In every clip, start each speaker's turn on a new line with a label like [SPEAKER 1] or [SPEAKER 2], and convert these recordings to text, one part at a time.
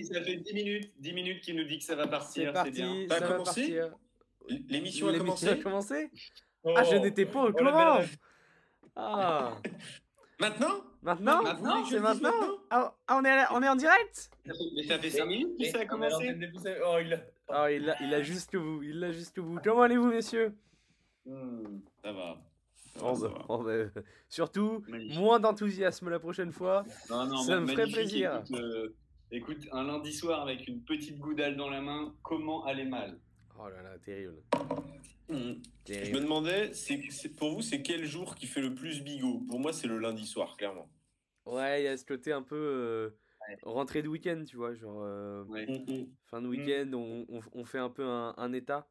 [SPEAKER 1] dix- ça fait 10 minutes, 10 minutes qu'il nous dit que ça va partir. C'est
[SPEAKER 2] parti,
[SPEAKER 1] bien.
[SPEAKER 3] Ça a
[SPEAKER 2] ça va
[SPEAKER 3] commencé
[SPEAKER 2] partir.
[SPEAKER 3] L'émission a
[SPEAKER 2] L'émission
[SPEAKER 3] commencé
[SPEAKER 2] a commencé
[SPEAKER 4] Oh.
[SPEAKER 2] Ah, je n'étais pas au
[SPEAKER 4] Oh,
[SPEAKER 2] courant Ah
[SPEAKER 3] Maintenant
[SPEAKER 2] Maintenant C'est maintenant
[SPEAKER 3] maintenant
[SPEAKER 2] ah, ah, on, est à la- on est en direct
[SPEAKER 1] Ça fait- Mais ça fait 5 minutes que ça a
[SPEAKER 4] on à
[SPEAKER 1] commencé.
[SPEAKER 4] Oh, il a.
[SPEAKER 2] Ah, il l'a il a jusqu'au bout, il l'a jusqu'au bout. Comment allez-vous, messieurs
[SPEAKER 1] Hmm,
[SPEAKER 3] Ça va.
[SPEAKER 2] Oh,
[SPEAKER 3] va.
[SPEAKER 2] oh, bah, Surtout,
[SPEAKER 1] magnifique.
[SPEAKER 2] moins d'enthousiasme la prochaine fois.
[SPEAKER 1] Non, non,
[SPEAKER 2] Ça me ferait plaisir.
[SPEAKER 1] Écoute, euh, écoute, un lundi soir avec une petite goudale dans la main, comment aller mal
[SPEAKER 2] Oh là là, terrible.
[SPEAKER 3] Mhm. Je me demandais, c'est, c'est- pour vous, c'est quel jour qui fait le plus bigot? Pour moi, c'est le lundi soir, clairement.
[SPEAKER 2] Ouais, il y a ce côté un peu euh,
[SPEAKER 1] Ouais.
[SPEAKER 2] rentrée de week-end, tu vois. Genre, euh,
[SPEAKER 1] Ouais.
[SPEAKER 3] Mhm.
[SPEAKER 2] fin de week-end, on, on- on fait un peu un, un état.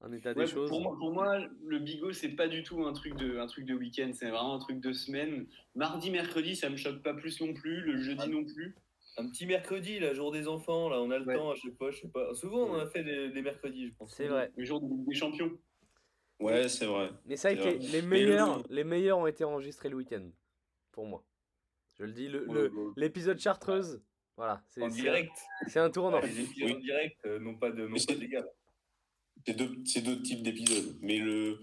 [SPEAKER 2] Un état
[SPEAKER 1] Ouais,
[SPEAKER 2] des choses.
[SPEAKER 1] pour, moi, pour moi, le bigot, c'est pas du tout un truc de, un truc de week-end, c'est vraiment un truc de semaine. Mardi, mercredi, ça me choque pas plus non plus, le jeudi non plus.
[SPEAKER 4] Un petit mercredi, la jour des enfants, là, on a le
[SPEAKER 1] Ouais.
[SPEAKER 4] temps, je sais pas, je sais pas. Souvent, on a fait des, des mercredis, je pense.
[SPEAKER 2] C'est vrai.
[SPEAKER 1] Le jour de des champions.
[SPEAKER 3] Ouais, c'est vrai.
[SPEAKER 2] Mais ça, les, les
[SPEAKER 3] le-
[SPEAKER 2] meilleurs, les meilleurs ont été enregistrés le week-end. Pour moi. Je le dis, le- le-
[SPEAKER 1] Ouais, ouais.
[SPEAKER 2] l'épisode Chartreuse, voilà. C'est
[SPEAKER 4] En direct.
[SPEAKER 2] C'est un tournant.
[SPEAKER 4] Les épisodes en direct, euh, non pas de, non
[SPEAKER 3] Mais
[SPEAKER 4] pas
[SPEAKER 3] c'est-
[SPEAKER 4] d'égal.
[SPEAKER 3] C'est deux, c'est d'autres types d'épisodes. Mais le,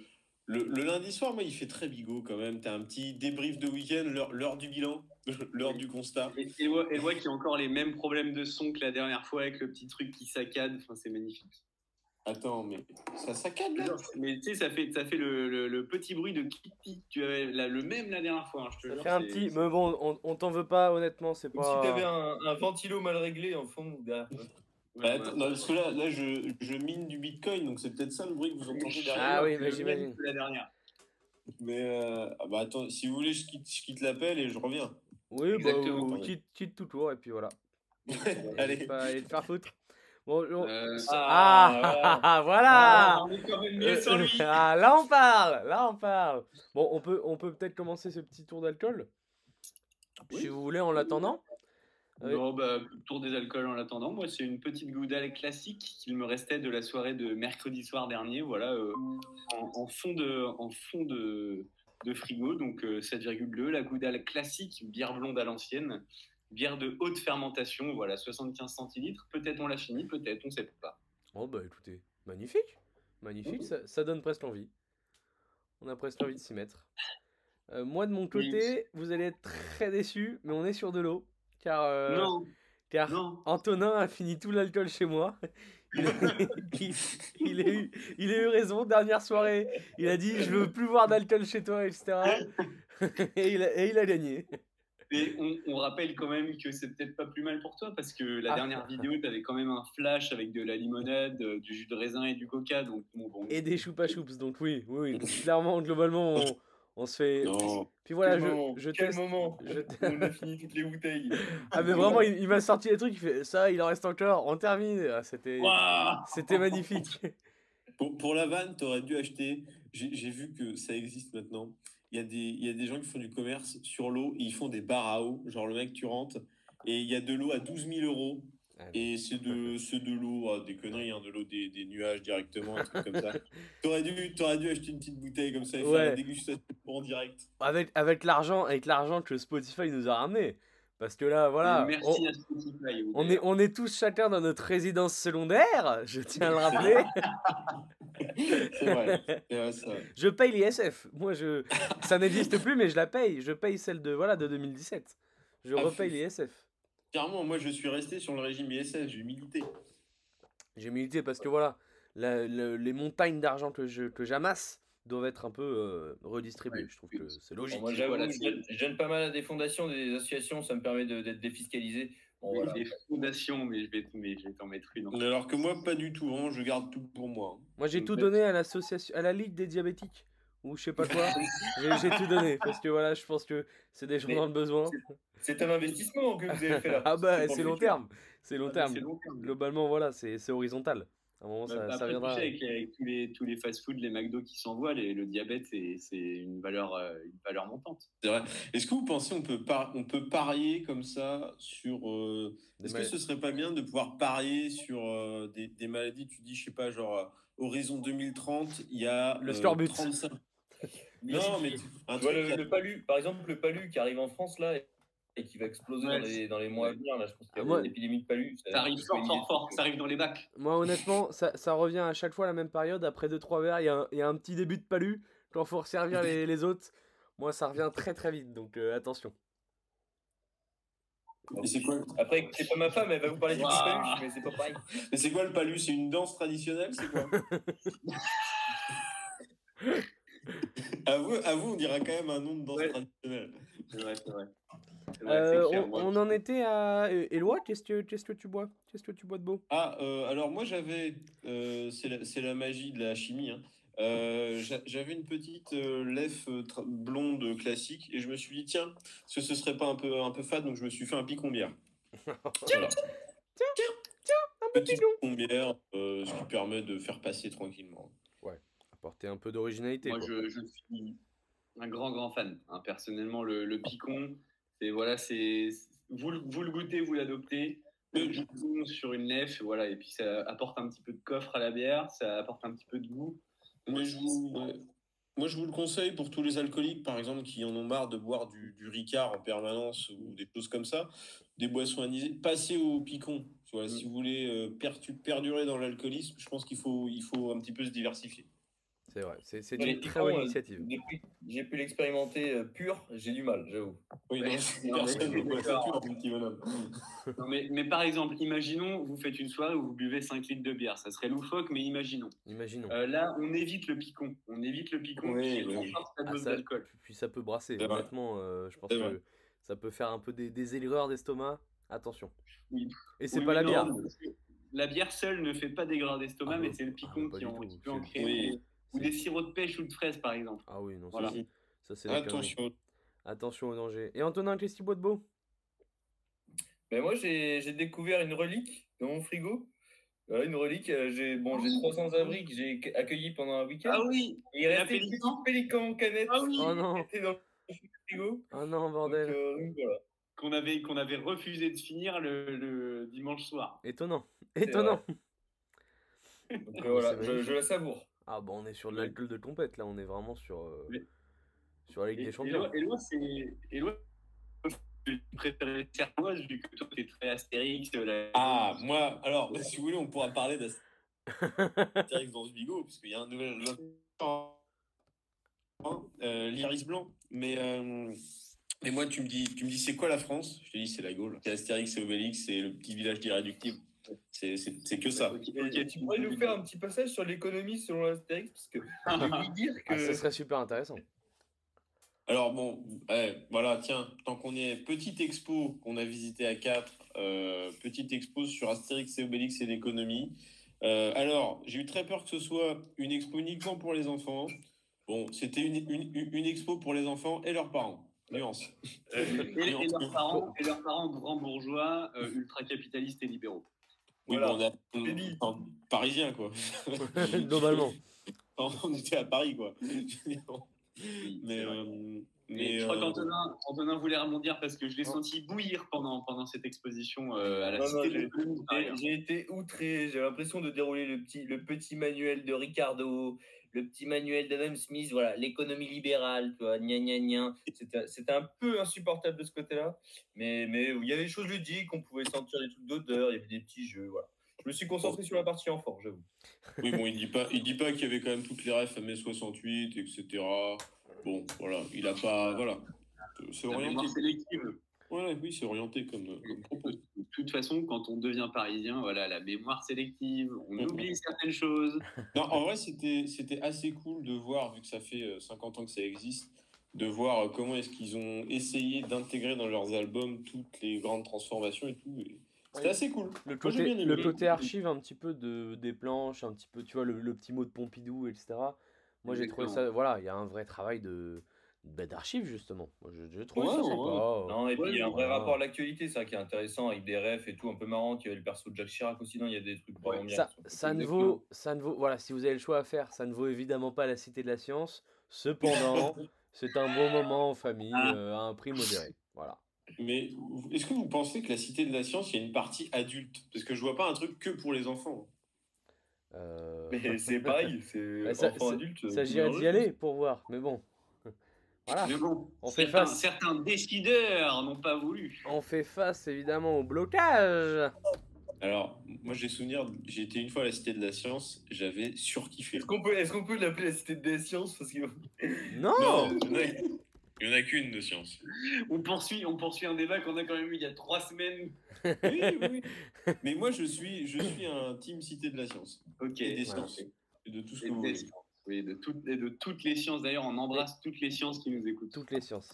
[SPEAKER 3] le, le lundi soir, moi, il fait très bigot quand même. T'as un petit débrief de week-end, l'heure, du bilan, l'heure du constat.
[SPEAKER 1] Et, et, ouais, et ouais, qui a encore les mêmes problèmes de son que la dernière fois avec le petit truc qui saccade. Enfin, c'est magnifique.
[SPEAKER 3] Attends, mais ça saccade là?
[SPEAKER 1] Mais tu sais, ça fait, ça fait le, le- le petit bruit de Kitty. Tu avais la- le même la dernière fois. hein, je te
[SPEAKER 2] Ça
[SPEAKER 1] jure,
[SPEAKER 2] fait un petit. Mais bon, on, on t'en veut pas, honnêtement, c'est
[SPEAKER 4] Comme
[SPEAKER 2] pas.
[SPEAKER 4] si t'avais un, un ventilo mal réglé en fond derrière.
[SPEAKER 3] Bah, attends, non, parce que là, là je, je mine du bitcoin, donc c'est peut-être ça le bruit que vous entendez derrière.
[SPEAKER 2] Ah oui,
[SPEAKER 1] même
[SPEAKER 2] j'imagine.
[SPEAKER 1] que La dernière.
[SPEAKER 3] Mais euh, ah bah attends, si vous voulez, je quitte, je quitte l'appel et je reviens.
[SPEAKER 2] Oui, bah,
[SPEAKER 1] Exactement.
[SPEAKER 2] ou quitte, quitte tout tour, et puis voilà.
[SPEAKER 3] Allez.
[SPEAKER 2] Pas aller te faire foutre. Bon, on-
[SPEAKER 1] Euh,
[SPEAKER 2] Ah,
[SPEAKER 4] Ah,
[SPEAKER 2] voilà
[SPEAKER 1] on est quand même mieux sans lui.
[SPEAKER 2] Ah, là on parle, là on parle. Bon, on peut, on peut peut-être commencer ce petit tour d'alcool, si vous voulez, en l'attendant.
[SPEAKER 1] Non, bah, tour des alcools en attendant. Moi, c'est une petite goudale classique qu'il me restait de la soirée de mercredi soir dernier. Voilà, euh, en, en fond de, en fond de, de frigo, donc euh, 7,2. La goudale classique, bière blonde à l'ancienne, bière de haute fermentation. Voilà, 75 centilitres. Peut-être on l'a fini, peut-être on sait pas.
[SPEAKER 2] Oh bah écoutez, magnifique, magnifique, ça, ça donne presque envie. On a presque envie de s'y mettre. Euh, moi de mon côté, vous allez être très déçus, mais on est sur de l'eau, car, euh,
[SPEAKER 1] non,
[SPEAKER 2] car
[SPEAKER 1] non.
[SPEAKER 2] Antonin a fini tout l'alcool chez moi. Il a, il- il a eu, il a eu raison, dernière soirée, il a dit je veux plus voir d'alcool chez toi, etc. Et il a, et il a gagné.
[SPEAKER 1] Et on, on rappelle quand même que c'est peut-être pas plus mal pour toi parce que la
[SPEAKER 2] Ah.
[SPEAKER 1] dernière vidéo, tu avais quand même un flash avec de la limonade, euh, du jus de raisin et du coca. Donc, bon, bon.
[SPEAKER 2] Et des choupa choups, donc oui, oui, oui. Clairement, globalement, on, on se fait.
[SPEAKER 3] Non.
[SPEAKER 2] Puis voilà,
[SPEAKER 4] quel
[SPEAKER 2] je,
[SPEAKER 4] moment,
[SPEAKER 2] je
[SPEAKER 4] quel moment
[SPEAKER 2] je-
[SPEAKER 4] On a fini toutes les bouteilles.
[SPEAKER 2] Ah mais vraiment, il, il m'a sorti des trucs, il fait ça, il en reste encore, on termine. Ah, C'était, c'était magnifique.
[SPEAKER 3] Pour, pour la vanne, t'aurais dû acheter. J'ai j'ai vu que ça existe maintenant. Il y, a des, il y a des gens qui font du commerce sur l'eau et ils font des bars à eau. Genre, le mec, tu rentres et il y a de l'eau à 12 000 euros. Et c'est de, c'est de l'eau, ah, des conneries, hein, de l'eau des, des nuages directement, un truc comme ça. T'aurais dû, t'aurais dû acheter une petite bouteille comme ça et faire
[SPEAKER 2] Ouais.
[SPEAKER 3] la dégustation en direct.
[SPEAKER 2] Avec, avec l'argent, avec l'argent que Spotify nous a ramené. Parce que là, voilà,
[SPEAKER 1] Merci
[SPEAKER 2] on,
[SPEAKER 1] à Spotify.
[SPEAKER 2] on est, on est tous chacun dans notre résidence secondaire, je tiens à le rappeler.
[SPEAKER 3] C'est vrai. C'est vrai, ça.
[SPEAKER 2] je paye l'ISF. Moi, je, ça n'existe plus, mais je la paye. Je paye celle de, voilà, de 2017. Je
[SPEAKER 3] Ah,
[SPEAKER 2] repaye l'ISF.
[SPEAKER 3] Clairement, moi, je suis resté sur le régime ISS, j'ai milité.
[SPEAKER 2] J'ai milité parce que voilà, la- les montagnes d'argent que je que j'amasse doivent être un peu euh, redistribuées.
[SPEAKER 1] Ouais,
[SPEAKER 2] je trouve que c'est logique.
[SPEAKER 4] Bon, moi,
[SPEAKER 1] Voilà,
[SPEAKER 4] pas mal à des fondations, des associations, ça me permet de- d'être défiscalisé. Bon, voilà.
[SPEAKER 1] des fondations, mais je vais, mais je vais t'en mettre une.
[SPEAKER 3] Alors que moi, pas du tout. Je garde tout pour moi.
[SPEAKER 2] Moi, j'ai
[SPEAKER 1] Donc,
[SPEAKER 2] tout donné à l'association, à la Ligue des diabétiques ou je sais pas quoi. J'ai j'ai tout donné parce que voilà, je pense que c'est des gens
[SPEAKER 4] Mais
[SPEAKER 2] dans le besoin.
[SPEAKER 4] C'est un investissement que vous avez fait là.
[SPEAKER 2] Ah bah, c'est long terme. C'est long
[SPEAKER 1] Ah, mais
[SPEAKER 2] terme.
[SPEAKER 1] c'est long terme.
[SPEAKER 2] Globalement, voilà, c'est c'est horizontal. À un moment, ça,
[SPEAKER 1] Bah,
[SPEAKER 2] ça
[SPEAKER 1] après, tu
[SPEAKER 2] viendra.
[SPEAKER 1] sais, avec, avec tous les, tous les fast-food, les McDo qui s'envoient, les- le diabète, c'est c'est une valeur, euh, une valeur montante.
[SPEAKER 3] C'est vrai. Est-ce que vous pensez on peut, par- on peut parier comme ça sur. euh, Est-ce que ce serait pas bien de pouvoir parier sur euh, des, des maladies Tu dis, je sais pas, genre, horizon 2030, il y a.
[SPEAKER 2] Le
[SPEAKER 3] euh,
[SPEAKER 2] scorbut.
[SPEAKER 3] 35.
[SPEAKER 4] Mais
[SPEAKER 3] Non,
[SPEAKER 4] si
[SPEAKER 3] mais
[SPEAKER 4] tu-
[SPEAKER 3] un truc
[SPEAKER 4] le, le palu, par exemple, le palu qui arrive en France là, et qui va exploser
[SPEAKER 1] Ouais,
[SPEAKER 4] dans, les, dans les mois à venir. Là, je pense qu'il y a
[SPEAKER 2] Ah, moi-
[SPEAKER 4] une épidémie de palud.
[SPEAKER 1] Ça arrive fort. Ça arrive dans les bacs.
[SPEAKER 2] Moi, honnêtement, ça, ça revient à chaque fois à la même période. Après 2-3 verres, il y, a un- il y a un petit début de palu. Quand faut resservir les, les autres, moi, ça revient très très vite. Donc euh, attention.
[SPEAKER 3] Et c'est quoi,
[SPEAKER 4] Après, c'est pas ma femme, elle va vous parler du palu, mais c'est pas pareil.
[SPEAKER 3] mais c'est quoi le palu? C'est une danse traditionnelle C'est quoi? à, vous, à vous, on dirait quand même un nom de danse
[SPEAKER 1] Ouais.
[SPEAKER 3] traditionnelle.
[SPEAKER 1] C'est vrai, c'est vrai.
[SPEAKER 2] Euh,
[SPEAKER 1] clair,
[SPEAKER 2] on,
[SPEAKER 1] moi,
[SPEAKER 2] on en était à. Euh, Éloi, qu'est-ce que qu'est-ce que tu bois? Qu'est-ce que tu bois de beau?
[SPEAKER 3] Ah, euh, alors moi j'avais, euh, c'est la, c'est la magie de la chimie, hein. Euh, j'a- j'avais une petite euh, lèvre euh, tra- blonde classique et je me suis dit tiens, que ce serait pas un peu, un peu fade donc je me suis fait un picon bière. Voilà.
[SPEAKER 2] Un
[SPEAKER 3] Petit
[SPEAKER 2] picon
[SPEAKER 3] picon bière, euh, ce qui permet de faire passer tranquillement.
[SPEAKER 2] Apporter un peu d'originalité.
[SPEAKER 1] Moi,
[SPEAKER 2] quoi.
[SPEAKER 1] je, je suis un grand, grand fan. hein. Personnellement, le, le picon, c'est voilà, c'est vous, le- vous le goûtez, vous l'adoptez. Le picon sur une nef, voilà, et puis ça apporte un petit peu de coffre à la bière, ça apporte un petit peu de goût.
[SPEAKER 3] Moi je, vous, ouais. Moi, je vous le conseille pour tous les alcooliques, par exemple, qui en ont marre de boire du, du Ricard en permanence ou des choses comme ça, des boissons anisées. Passez au picon. Si vous voulez euh, perdurer dans l'alcoolisme, je pense qu'il faut, il faut un petit peu se diversifier.
[SPEAKER 2] C'est vrai, c'est une très bonne
[SPEAKER 4] euh,
[SPEAKER 2] initiative.
[SPEAKER 4] Depuis j'ai pu l'expérimenter euh, pur, j'ai du mal, j'avoue.
[SPEAKER 3] Oui, non.
[SPEAKER 1] Non, mais, mais par exemple, imaginons, vous faites une soirée où vous buvez 5 litres de bière. Ça serait loufoque, mais imaginons.
[SPEAKER 2] Imaginons.
[SPEAKER 1] Euh, là, on évite le picon. On évite le picon
[SPEAKER 3] Oui,
[SPEAKER 1] qui est
[SPEAKER 3] oui, oui.
[SPEAKER 1] trop forte, la
[SPEAKER 2] Ah,
[SPEAKER 1] dose
[SPEAKER 2] ça-
[SPEAKER 1] d'alcool.
[SPEAKER 2] Puis ça peut brasser. Honnêtement, euh, je pense
[SPEAKER 3] vrai.
[SPEAKER 2] que ça peut faire un peu des, des aigreurs d'estomac. Attention.
[SPEAKER 1] Oui.
[SPEAKER 2] Et c'est
[SPEAKER 1] Oui,
[SPEAKER 2] pas la
[SPEAKER 1] non,
[SPEAKER 2] bière.
[SPEAKER 1] La bière seule ne fait pas d'aigreur d'estomac,
[SPEAKER 2] Ah,
[SPEAKER 1] mais c'est le
[SPEAKER 2] Ah,
[SPEAKER 1] picon qui, en, peut en créer. Ou des sirops de pêche ou de fraises, par exemple.
[SPEAKER 2] Ah oui, non, ça,
[SPEAKER 1] Voilà.
[SPEAKER 2] c'est- ça.
[SPEAKER 3] Attention.
[SPEAKER 2] Attention au danger. Et Antonin, qu'est-ce qu'il boit de beau?
[SPEAKER 4] Ben moi, j'ai j'ai découvert une relique dans mon frigo. Voilà, une relique, euh, j'ai bon, j'ai 300 abris que j'ai accueillis pendant un week-end.
[SPEAKER 1] Ah oui
[SPEAKER 4] Il restait une
[SPEAKER 1] pélican
[SPEAKER 4] petite pélican en canette
[SPEAKER 1] Ah oui
[SPEAKER 2] Oh non.
[SPEAKER 4] qui était dans le frigo.
[SPEAKER 2] Ah non,
[SPEAKER 4] Donc,
[SPEAKER 2] bordel.
[SPEAKER 4] euh, donc voilà.
[SPEAKER 1] qu'on avait, qu'on avait refusé de finir le, le dimanche soir.
[SPEAKER 2] Étonnant. Étonnant.
[SPEAKER 4] Donc, euh, voilà, je, je la savoure.
[SPEAKER 2] Ah bah on est sur de l'alcool de compète là, on est vraiment sur, euh,
[SPEAKER 1] Mais-
[SPEAKER 2] sur la Ligue
[SPEAKER 1] Et,
[SPEAKER 2] des
[SPEAKER 1] et
[SPEAKER 2] Champions.
[SPEAKER 1] Eloi, Eloi, c'est. Eloi, tu préférais Cernoise vu que toi t'es très Astérix. la-
[SPEAKER 3] Ah, moi, alors, si vous voulez, on pourra parler d'Astérix dans ce bigot, parce qu'il y a un nouvel. Euh, L'Iris Blanc. Mais, euh, mais moi, tu me dis, tu me dis c'est quoi la France? Je te dis, c'est la Gaule. C'est Astérix, c'est Obélix, c'est le petit village d'Irréductible. C'est que ça.
[SPEAKER 4] Tu pourrais nous faire un petit passage sur l'économie selon Astérix Parce que oublié de dire que.
[SPEAKER 2] Ah, ça serait super intéressant.
[SPEAKER 3] Alors bon, ouais, voilà, tiens, tant qu'on est petite expo qu'on a visité à 4, petite expo sur Astérix et Obélix et l'économie. Euh, alors, j'ai eu très peur que ce soit une expo uniquement pour les enfants. Bon, c'était une, une, une expo pour les enfants et leurs parents. Nuance.
[SPEAKER 1] Et, et leurs parents, et leurs parents grands bourgeois, euh, ultra-capitalistes et libéraux.
[SPEAKER 3] Oui,
[SPEAKER 4] Voilà.
[SPEAKER 3] bon, on est en parisien, quoi.
[SPEAKER 2] Globalement.
[SPEAKER 3] on était à Paris, quoi. Mais, euh,
[SPEAKER 1] Mais
[SPEAKER 3] mais,
[SPEAKER 1] je crois
[SPEAKER 3] euh,
[SPEAKER 1] qu'Antonin Antonin voulait rebondir parce que je l'ai senti bouillir pendant, pendant cette exposition euh, à la
[SPEAKER 4] Non,
[SPEAKER 1] Cité
[SPEAKER 4] j'ai- été outré. J'ai l'impression de dérouler le petit, le petit manuel de Ricardo, le petit manuel d'Adam Smith. Voilà, l'économie libérale, tu vois, gna gna gna. C'était c'était un peu insupportable de ce côté-là. Mais, mais il y avait des choses ludiques, on pouvait sentir des trucs d'odeur, il y avait des petits jeux. Voilà. Je me suis concentré sur la partie enfant, j'avoue.
[SPEAKER 3] Oui, bon, il dit pas, il dit pas qu'il y avait quand même toutes les refs à mai 68, etc. Bon, voilà, il a pas, voilà. C'est orienté.
[SPEAKER 1] mémoire sélective.
[SPEAKER 3] Ouais, oui, c'est orienté comme, comme propos.
[SPEAKER 1] De toute façon, quand on devient parisien, voilà, la mémoire sélective, on oublie certaines choses.
[SPEAKER 3] Non, en vrai, c'était, c'était assez cool de voir, vu que ça fait euh, 50 ans que ça existe, de voir euh, comment est-ce qu'ils ont essayé d'intégrer dans leurs albums toutes les grandes transformations et tout. et C'était assez cool.
[SPEAKER 2] Le côté, le côté archive un petit peu de, des planches, un petit peu, tu vois, le, le petit mot de Pompidou, etc. Moi j'ai trouvé ça, voilà, il y a un vrai travail de bah, d'archives justement. Moi je, je trouve
[SPEAKER 3] Ouais,
[SPEAKER 2] ça
[SPEAKER 3] ouais,
[SPEAKER 2] sympa.
[SPEAKER 4] Non, et puis il y a un vrai rapport à l'actualité, ça qui est intéressant, avec des refs et tout, un peu marrant. Il y avait le perso de Jacques Chirac aussi, non, il y a des trucs vraiment bien.
[SPEAKER 2] Ça, ça ne vaut, ça ne vaut, voilà, si vous avez le choix à faire, ça ne vaut évidemment pas la Cité de la Science. Cependant, c'est un bon moment en famille
[SPEAKER 1] Ah.
[SPEAKER 2] euh, à un prix modéré. Voilà.
[SPEAKER 3] Mais est-ce que vous pensez que la Cité de la Science, il y a une partie adulte? Parce que je vois pas un truc que pour les enfants.
[SPEAKER 2] Euh,
[SPEAKER 4] Mais c'est pareil, c'est
[SPEAKER 2] Bah, ça-
[SPEAKER 4] enfant
[SPEAKER 2] ça-
[SPEAKER 4] adulte.
[SPEAKER 2] Il s'agirait d'y aller pour voir, mais bon. Voilà.
[SPEAKER 1] Mais bon,
[SPEAKER 2] On fait
[SPEAKER 1] certains,
[SPEAKER 2] face.
[SPEAKER 1] certains décideurs n'ont pas voulu.
[SPEAKER 2] On fait face évidemment au blocage.
[SPEAKER 3] Alors, moi j'ai souvenir, j'ai été une fois à la Cité de la Science, j'avais surkiffé.
[SPEAKER 4] Est-ce qu'on peut, l'appeler la cité des sciences? Parce que
[SPEAKER 2] Non,
[SPEAKER 3] il y en a qu'une de science.
[SPEAKER 1] On poursuit, on poursuit un débat qu'on a quand même eu il y a trois semaines.
[SPEAKER 3] Oui, oui. Mais moi je suis, je suis un team Cité de la Science.
[SPEAKER 1] Ok.
[SPEAKER 3] Et des
[SPEAKER 2] Ouais.
[SPEAKER 3] sciences. Et de tout ce
[SPEAKER 1] Et
[SPEAKER 3] que vous
[SPEAKER 1] des
[SPEAKER 3] voulez.
[SPEAKER 1] sciences. Oui, de toutes, et de toutes les sciences. D'ailleurs, on embrasse toutes les sciences qui nous écoutent.
[SPEAKER 2] toutes les sciences.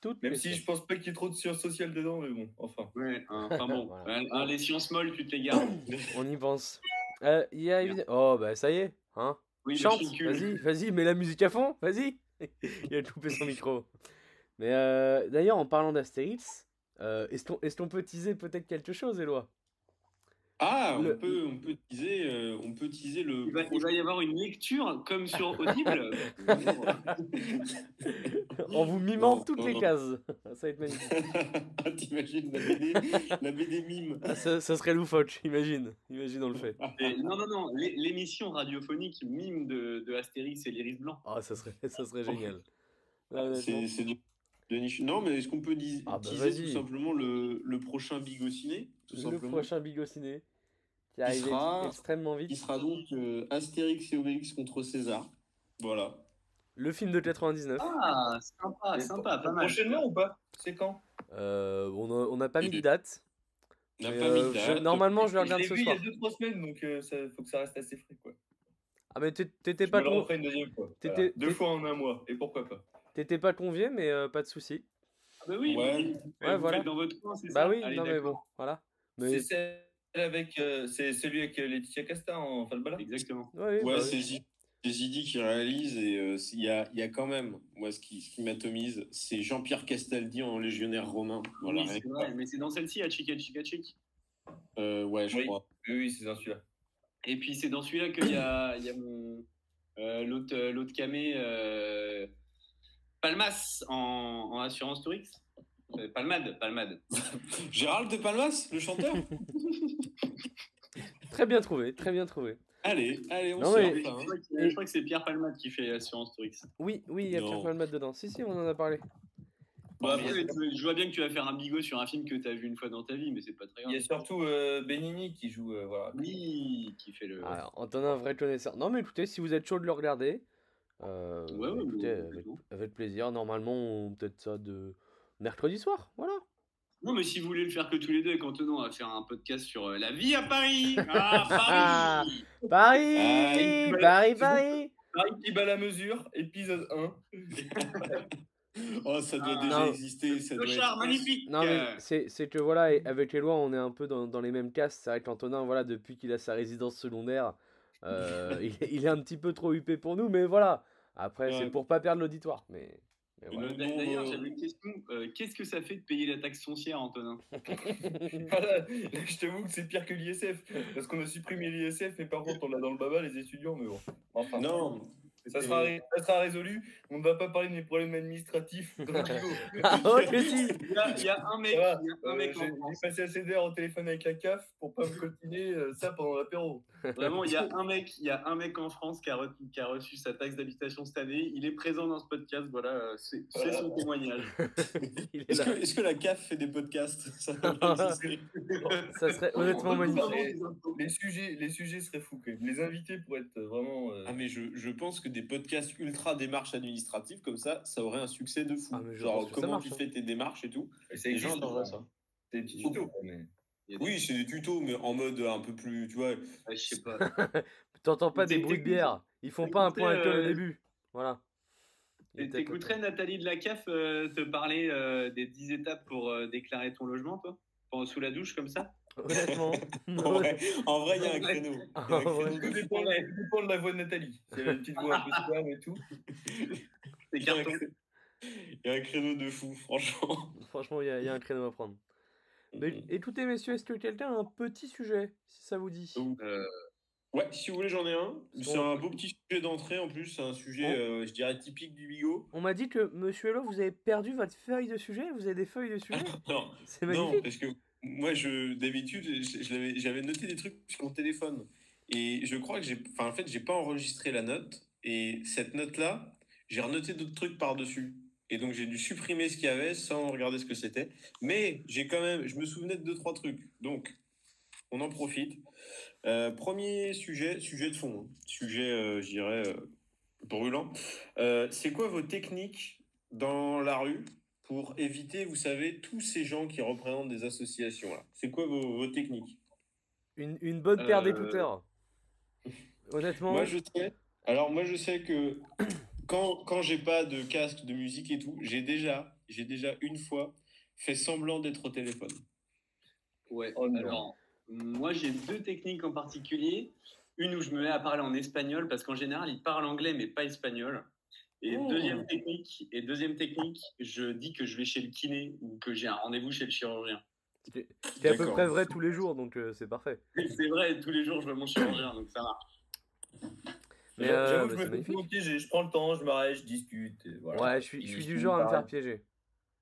[SPEAKER 2] Toutes
[SPEAKER 4] même
[SPEAKER 2] les
[SPEAKER 4] si
[SPEAKER 2] sciences.
[SPEAKER 4] je pense pas qu'il y ait trop de sciences sociales dedans, mais bon, enfin.
[SPEAKER 1] Ouais, hein, enfin bon.
[SPEAKER 2] Voilà.
[SPEAKER 1] Hein, les sciences molles, tu te les gardes.
[SPEAKER 2] On y pense. Euh, Il y a. Oh bah ça y est, hein.
[SPEAKER 1] Oui,
[SPEAKER 2] Chante, vas-y, vas-y, mets la musique à fond, vas-y. Il a coupé son micro. Mais euh, d'ailleurs, en parlant d'Astérix, euh, est-ce qu'on est peut teaser peut-être quelque chose, Éloi?
[SPEAKER 3] Ah,
[SPEAKER 2] Le-
[SPEAKER 3] on peut, on peut teaser, euh, on peut teaser le.
[SPEAKER 1] Il va, il va y avoir une lecture comme sur Audible.
[SPEAKER 2] En vous mimant
[SPEAKER 3] Non,
[SPEAKER 2] toutes
[SPEAKER 3] non,
[SPEAKER 2] les
[SPEAKER 3] non.
[SPEAKER 2] cases. Ça va être magnifique.
[SPEAKER 3] T'imagines la BD, la BD mime.
[SPEAKER 2] Ah, ça, ça serait loufoque, imagine. Imagine, on le fait.
[SPEAKER 1] Et- non, non, non. l'é- L'émission radiophonique mime de, de Astérix et l'Iris Blanc.
[SPEAKER 2] Ah, ça serait, ça serait génial. Là, honnêtement.
[SPEAKER 3] C'est niche. Non, mais est-ce qu'on peut dis-
[SPEAKER 2] Ah bah,
[SPEAKER 3] tout simplement le, le prochain Bigot Ciné tout
[SPEAKER 2] le
[SPEAKER 3] simplement.
[SPEAKER 2] prochain Bigot Ciné qui arrive extrêmement
[SPEAKER 3] Qui
[SPEAKER 2] vite.
[SPEAKER 3] sera donc euh, Astérix et Obélix contre César. Voilà.
[SPEAKER 2] Le film de 99.
[SPEAKER 1] Ah, sympa, sympa, pas mal.
[SPEAKER 4] Prochainement ou pas? C'est quand?
[SPEAKER 2] Euh, on n'a pas mis de date.
[SPEAKER 3] On n'a
[SPEAKER 2] Mais,
[SPEAKER 3] pas
[SPEAKER 2] euh,
[SPEAKER 3] mis de
[SPEAKER 2] je-
[SPEAKER 3] date.
[SPEAKER 2] normalement, je le
[SPEAKER 4] Je
[SPEAKER 2] regarde ce
[SPEAKER 4] vu
[SPEAKER 2] soir.
[SPEAKER 4] il y a 2-3 semaines, donc euh, ça faut que ça reste assez frais, quoi.
[SPEAKER 2] Ah, mais t'é- t'étais
[SPEAKER 4] Je
[SPEAKER 2] pas,
[SPEAKER 4] me le une deuxième fois. Voilà. Deux fois en un mois, et pourquoi pas
[SPEAKER 2] t'étais pas convié, mais euh, pas de souci.
[SPEAKER 1] Ah bah oui,
[SPEAKER 3] Ouais.
[SPEAKER 1] oui.
[SPEAKER 2] Ouais,
[SPEAKER 1] Vous
[SPEAKER 2] voilà.
[SPEAKER 1] dans votre coin, c'est
[SPEAKER 2] Bah
[SPEAKER 1] ça?
[SPEAKER 2] oui,
[SPEAKER 1] Allez,
[SPEAKER 2] non mais bon, voilà.
[SPEAKER 4] C'est
[SPEAKER 2] Mais
[SPEAKER 4] celle avec, euh, c'est celui avec euh, Laetitia Casta en Falbala?
[SPEAKER 1] Exactement.
[SPEAKER 2] ouais,
[SPEAKER 3] Ouais,
[SPEAKER 2] bah
[SPEAKER 3] c'est
[SPEAKER 2] oui.
[SPEAKER 3] Zi- c'est Zidi qui réalise et euh, il y, a, il y a quand même, moi ce qui, ce qui m'atomise, c'est Jean-Pierre Castaldi en légionnaire romain. Voilà,
[SPEAKER 1] oui,
[SPEAKER 3] rien
[SPEAKER 1] c'est
[SPEAKER 3] que
[SPEAKER 1] vrai, mais c'est dans celle-ci, à Chica Chica Chic.
[SPEAKER 3] Euh, ouais, je
[SPEAKER 4] Oui.
[SPEAKER 3] crois.
[SPEAKER 4] Oui, oui, c'est dans celui-là.
[SPEAKER 1] Et puis c'est dans celui-là qu'il y a, il y a mon euh, l'autre euh, l'autre camé euh, Palmas en, en assurance Tourix. Euh, Palmade, Palmade.
[SPEAKER 3] Gérald de Palmas, le chanteur?
[SPEAKER 2] Très bien trouvé, très bien trouvé.
[SPEAKER 3] Allez, allez, on
[SPEAKER 2] Non,
[SPEAKER 3] sort
[SPEAKER 2] mais-
[SPEAKER 3] ça,
[SPEAKER 1] Je
[SPEAKER 3] hein.
[SPEAKER 1] crois que- je crois que c'est Pierre Palmade qui fait assurance Tourix.
[SPEAKER 2] Oui, oui, il y a
[SPEAKER 3] Non.
[SPEAKER 2] Pierre Palmade dedans. Si, si, on en a parlé.
[SPEAKER 1] Bon, après, je vois bien que tu vas faire un bigot sur un film que tu as vu une fois dans ta vie, mais c'est pas très
[SPEAKER 4] Il y a
[SPEAKER 1] grave.
[SPEAKER 4] surtout euh, Benigni qui joue. euh, voilà.
[SPEAKER 1] Oui, qui fait le.
[SPEAKER 2] Alors, Antonin, un vrai connaisseur. Non, mais écoutez, si vous êtes chaud de le regarder, euh,
[SPEAKER 1] Ouais, ouais,
[SPEAKER 2] écoutez,
[SPEAKER 1] ouais,
[SPEAKER 2] avec, avec plaisir. Normalement, on peut-être ça de mercredi soir. Voilà.
[SPEAKER 1] Non, mais si vous voulez le faire que tous les deux avec Antonin, on va faire un podcast sur euh, la vie à Paris. Ah, Paris
[SPEAKER 2] Paris
[SPEAKER 3] Ah,
[SPEAKER 2] Paris, Paris
[SPEAKER 4] Paris qui bat la mesure, épisode 1.
[SPEAKER 3] Oh, ça doit
[SPEAKER 1] Ah,
[SPEAKER 3] déjà
[SPEAKER 2] non.
[SPEAKER 3] exister. Ça doit
[SPEAKER 1] Clochard,
[SPEAKER 3] être-
[SPEAKER 1] magnifique
[SPEAKER 2] Non, mais
[SPEAKER 1] Euh,
[SPEAKER 2] c'est c'est que voilà, et avec les lois, on est un peu dans, dans les mêmes castes. C'est vrai qu'Antonin, voilà, depuis qu'il a sa résidence secondaire, euh, il, est- il est un petit peu trop huppé pour nous, mais voilà. Après, c'est pour pas perdre l'auditoire. Mais, voilà.
[SPEAKER 1] D'ailleurs, j'avais une question. Euh, Qu'est-ce que ça fait de payer la taxe foncière, Antonin?
[SPEAKER 4] Voilà, je t'avoue que c'est pire que l'ISF. Parce qu'on a supprimé l'ISF, mais par contre, on l'a dans le baba, les étudiants, mais bon. Enfin,
[SPEAKER 3] Non,
[SPEAKER 4] ça sera, ré- ça sera résolu. On ne va pas parler de mes problèmes administratifs.
[SPEAKER 2] Ah, si
[SPEAKER 1] il y, a, il y a un mec, un
[SPEAKER 4] euh,
[SPEAKER 1] mec
[SPEAKER 4] J'ai passé assez d'heures au téléphone avec la CAF pour pas me coltiner euh, ça pendant l'apéro.
[SPEAKER 1] Vraiment, il y a un mec, il y a un mec en France qui a, re- qui a reçu sa taxe d'habitation cette année. Il est présent dans ce podcast. Voilà, euh, c'est son témoignage.
[SPEAKER 2] Est
[SPEAKER 3] Est-ce que, la CAF fait des podcasts? Ça,
[SPEAKER 2] ça serait- honnêtement
[SPEAKER 1] On-
[SPEAKER 2] magnifique.
[SPEAKER 4] Les sujets, les sujets seraient fous quand même. Les invités pourraient être vraiment. euh,
[SPEAKER 3] Ah mais je, je pense que des podcasts ultra démarches administratives comme ça, ça aurait un succès de fou.
[SPEAKER 2] Ah,
[SPEAKER 3] Genre
[SPEAKER 2] ça
[SPEAKER 3] comment
[SPEAKER 2] marche,
[SPEAKER 3] tu
[SPEAKER 2] hein.
[SPEAKER 3] fais tes démarches et tout.
[SPEAKER 4] ça
[SPEAKER 3] gens
[SPEAKER 4] hein.
[SPEAKER 3] ça.
[SPEAKER 4] C'est des petits tutos, mais.
[SPEAKER 1] il y a des-
[SPEAKER 3] Oui, c'est des tutos, mais en mode un peu plus, tu vois.
[SPEAKER 1] Ouais, je sais pas.
[SPEAKER 2] T'entends pas des bruits de bière. Ils font pas un point alcool au
[SPEAKER 1] euh,
[SPEAKER 2] début. Voilà. Peut-être-
[SPEAKER 1] T'écouterais Nathalie de la CAF euh, te parler euh, des 10 étapes pour euh, déclarer ton logement, toi? Pendant- Sous la douche, comme ça?
[SPEAKER 2] Honnêtement.
[SPEAKER 3] En vrai, en vrai, il y a un créneau.
[SPEAKER 4] Tout dépend, de la voix de Nathalie. A une petite voix un peu suave et tout.
[SPEAKER 3] Il y a un
[SPEAKER 1] cartons.
[SPEAKER 3] cré- il y a un créneau de fou, franchement.
[SPEAKER 2] Franchement, il y, a- il y a un créneau à prendre. Mais écoutez, messieurs, est-ce que quelqu'un a un petit sujet, si ça vous dit?
[SPEAKER 1] Euh,
[SPEAKER 3] Ouais, si vous voulez, j'en ai un. C'est un beau petit sujet d'entrée en plus. C'est un sujet, euh, je dirais, typique du bigot.
[SPEAKER 2] On m'a dit que, monsieur Hello, vous avez perdu votre feuille de sujet Vous avez des feuilles de sujet?
[SPEAKER 3] Non,
[SPEAKER 2] C'est
[SPEAKER 3] non,
[SPEAKER 2] magnifique.
[SPEAKER 3] parce que moi, je d'habitude, j'avais noté des trucs sur mon téléphone. Et je crois que j'ai. Enfin, en fait, j'ai pas enregistré la note. Et cette note-là, j'ai renoté d'autres trucs par-dessus. Et donc j'ai dû supprimer ce qu'il y avait sans regarder ce que c'était. Mais j'ai quand même, je me souvenais de deux trois trucs. Donc on en profite. Euh, premier sujet, sujet de fond, hein. sujet, euh, je dirais euh, brûlant. Euh, c'est quoi vos techniques dans la rue? Pour éviter, vous savez, tous ces gens qui représentent des associations là C'est quoi vos, vos techniques?
[SPEAKER 2] Une, une bonne paire
[SPEAKER 1] Euh,
[SPEAKER 2] d'écouteurs. Honnêtement,
[SPEAKER 3] Moi, je sais. Alors, moi, je sais que quand, quand j'ai pas de casque de musique et tout, j'ai déjà, j'ai déjà une fois fait semblant d'être au téléphone.
[SPEAKER 1] Ouais.
[SPEAKER 4] Oh.
[SPEAKER 1] Alors, moi, j'ai deux techniques en particulier. Une où je me mets à parler en espagnol parce qu'en général, ils parlent anglais mais pas espagnol. Et
[SPEAKER 3] Oh.
[SPEAKER 1] deuxième technique, et deuxième technique, je dis que je vais chez le kiné ou que j'ai un rendez-vous chez le chirurgien.
[SPEAKER 2] c'est à peu près vrai tous les jours, donc euh, c'est parfait.
[SPEAKER 1] C'est vrai, tous les jours, je vois mon chirurgien, donc ça marche.
[SPEAKER 2] Mais,
[SPEAKER 4] J'avoue
[SPEAKER 2] euh,
[SPEAKER 4] que
[SPEAKER 2] bah,
[SPEAKER 4] je me fais piéger. Je prends le temps, je m'arrête, je discute. et voilà.
[SPEAKER 2] Ouais, je suis, je du genre à me faire piéger.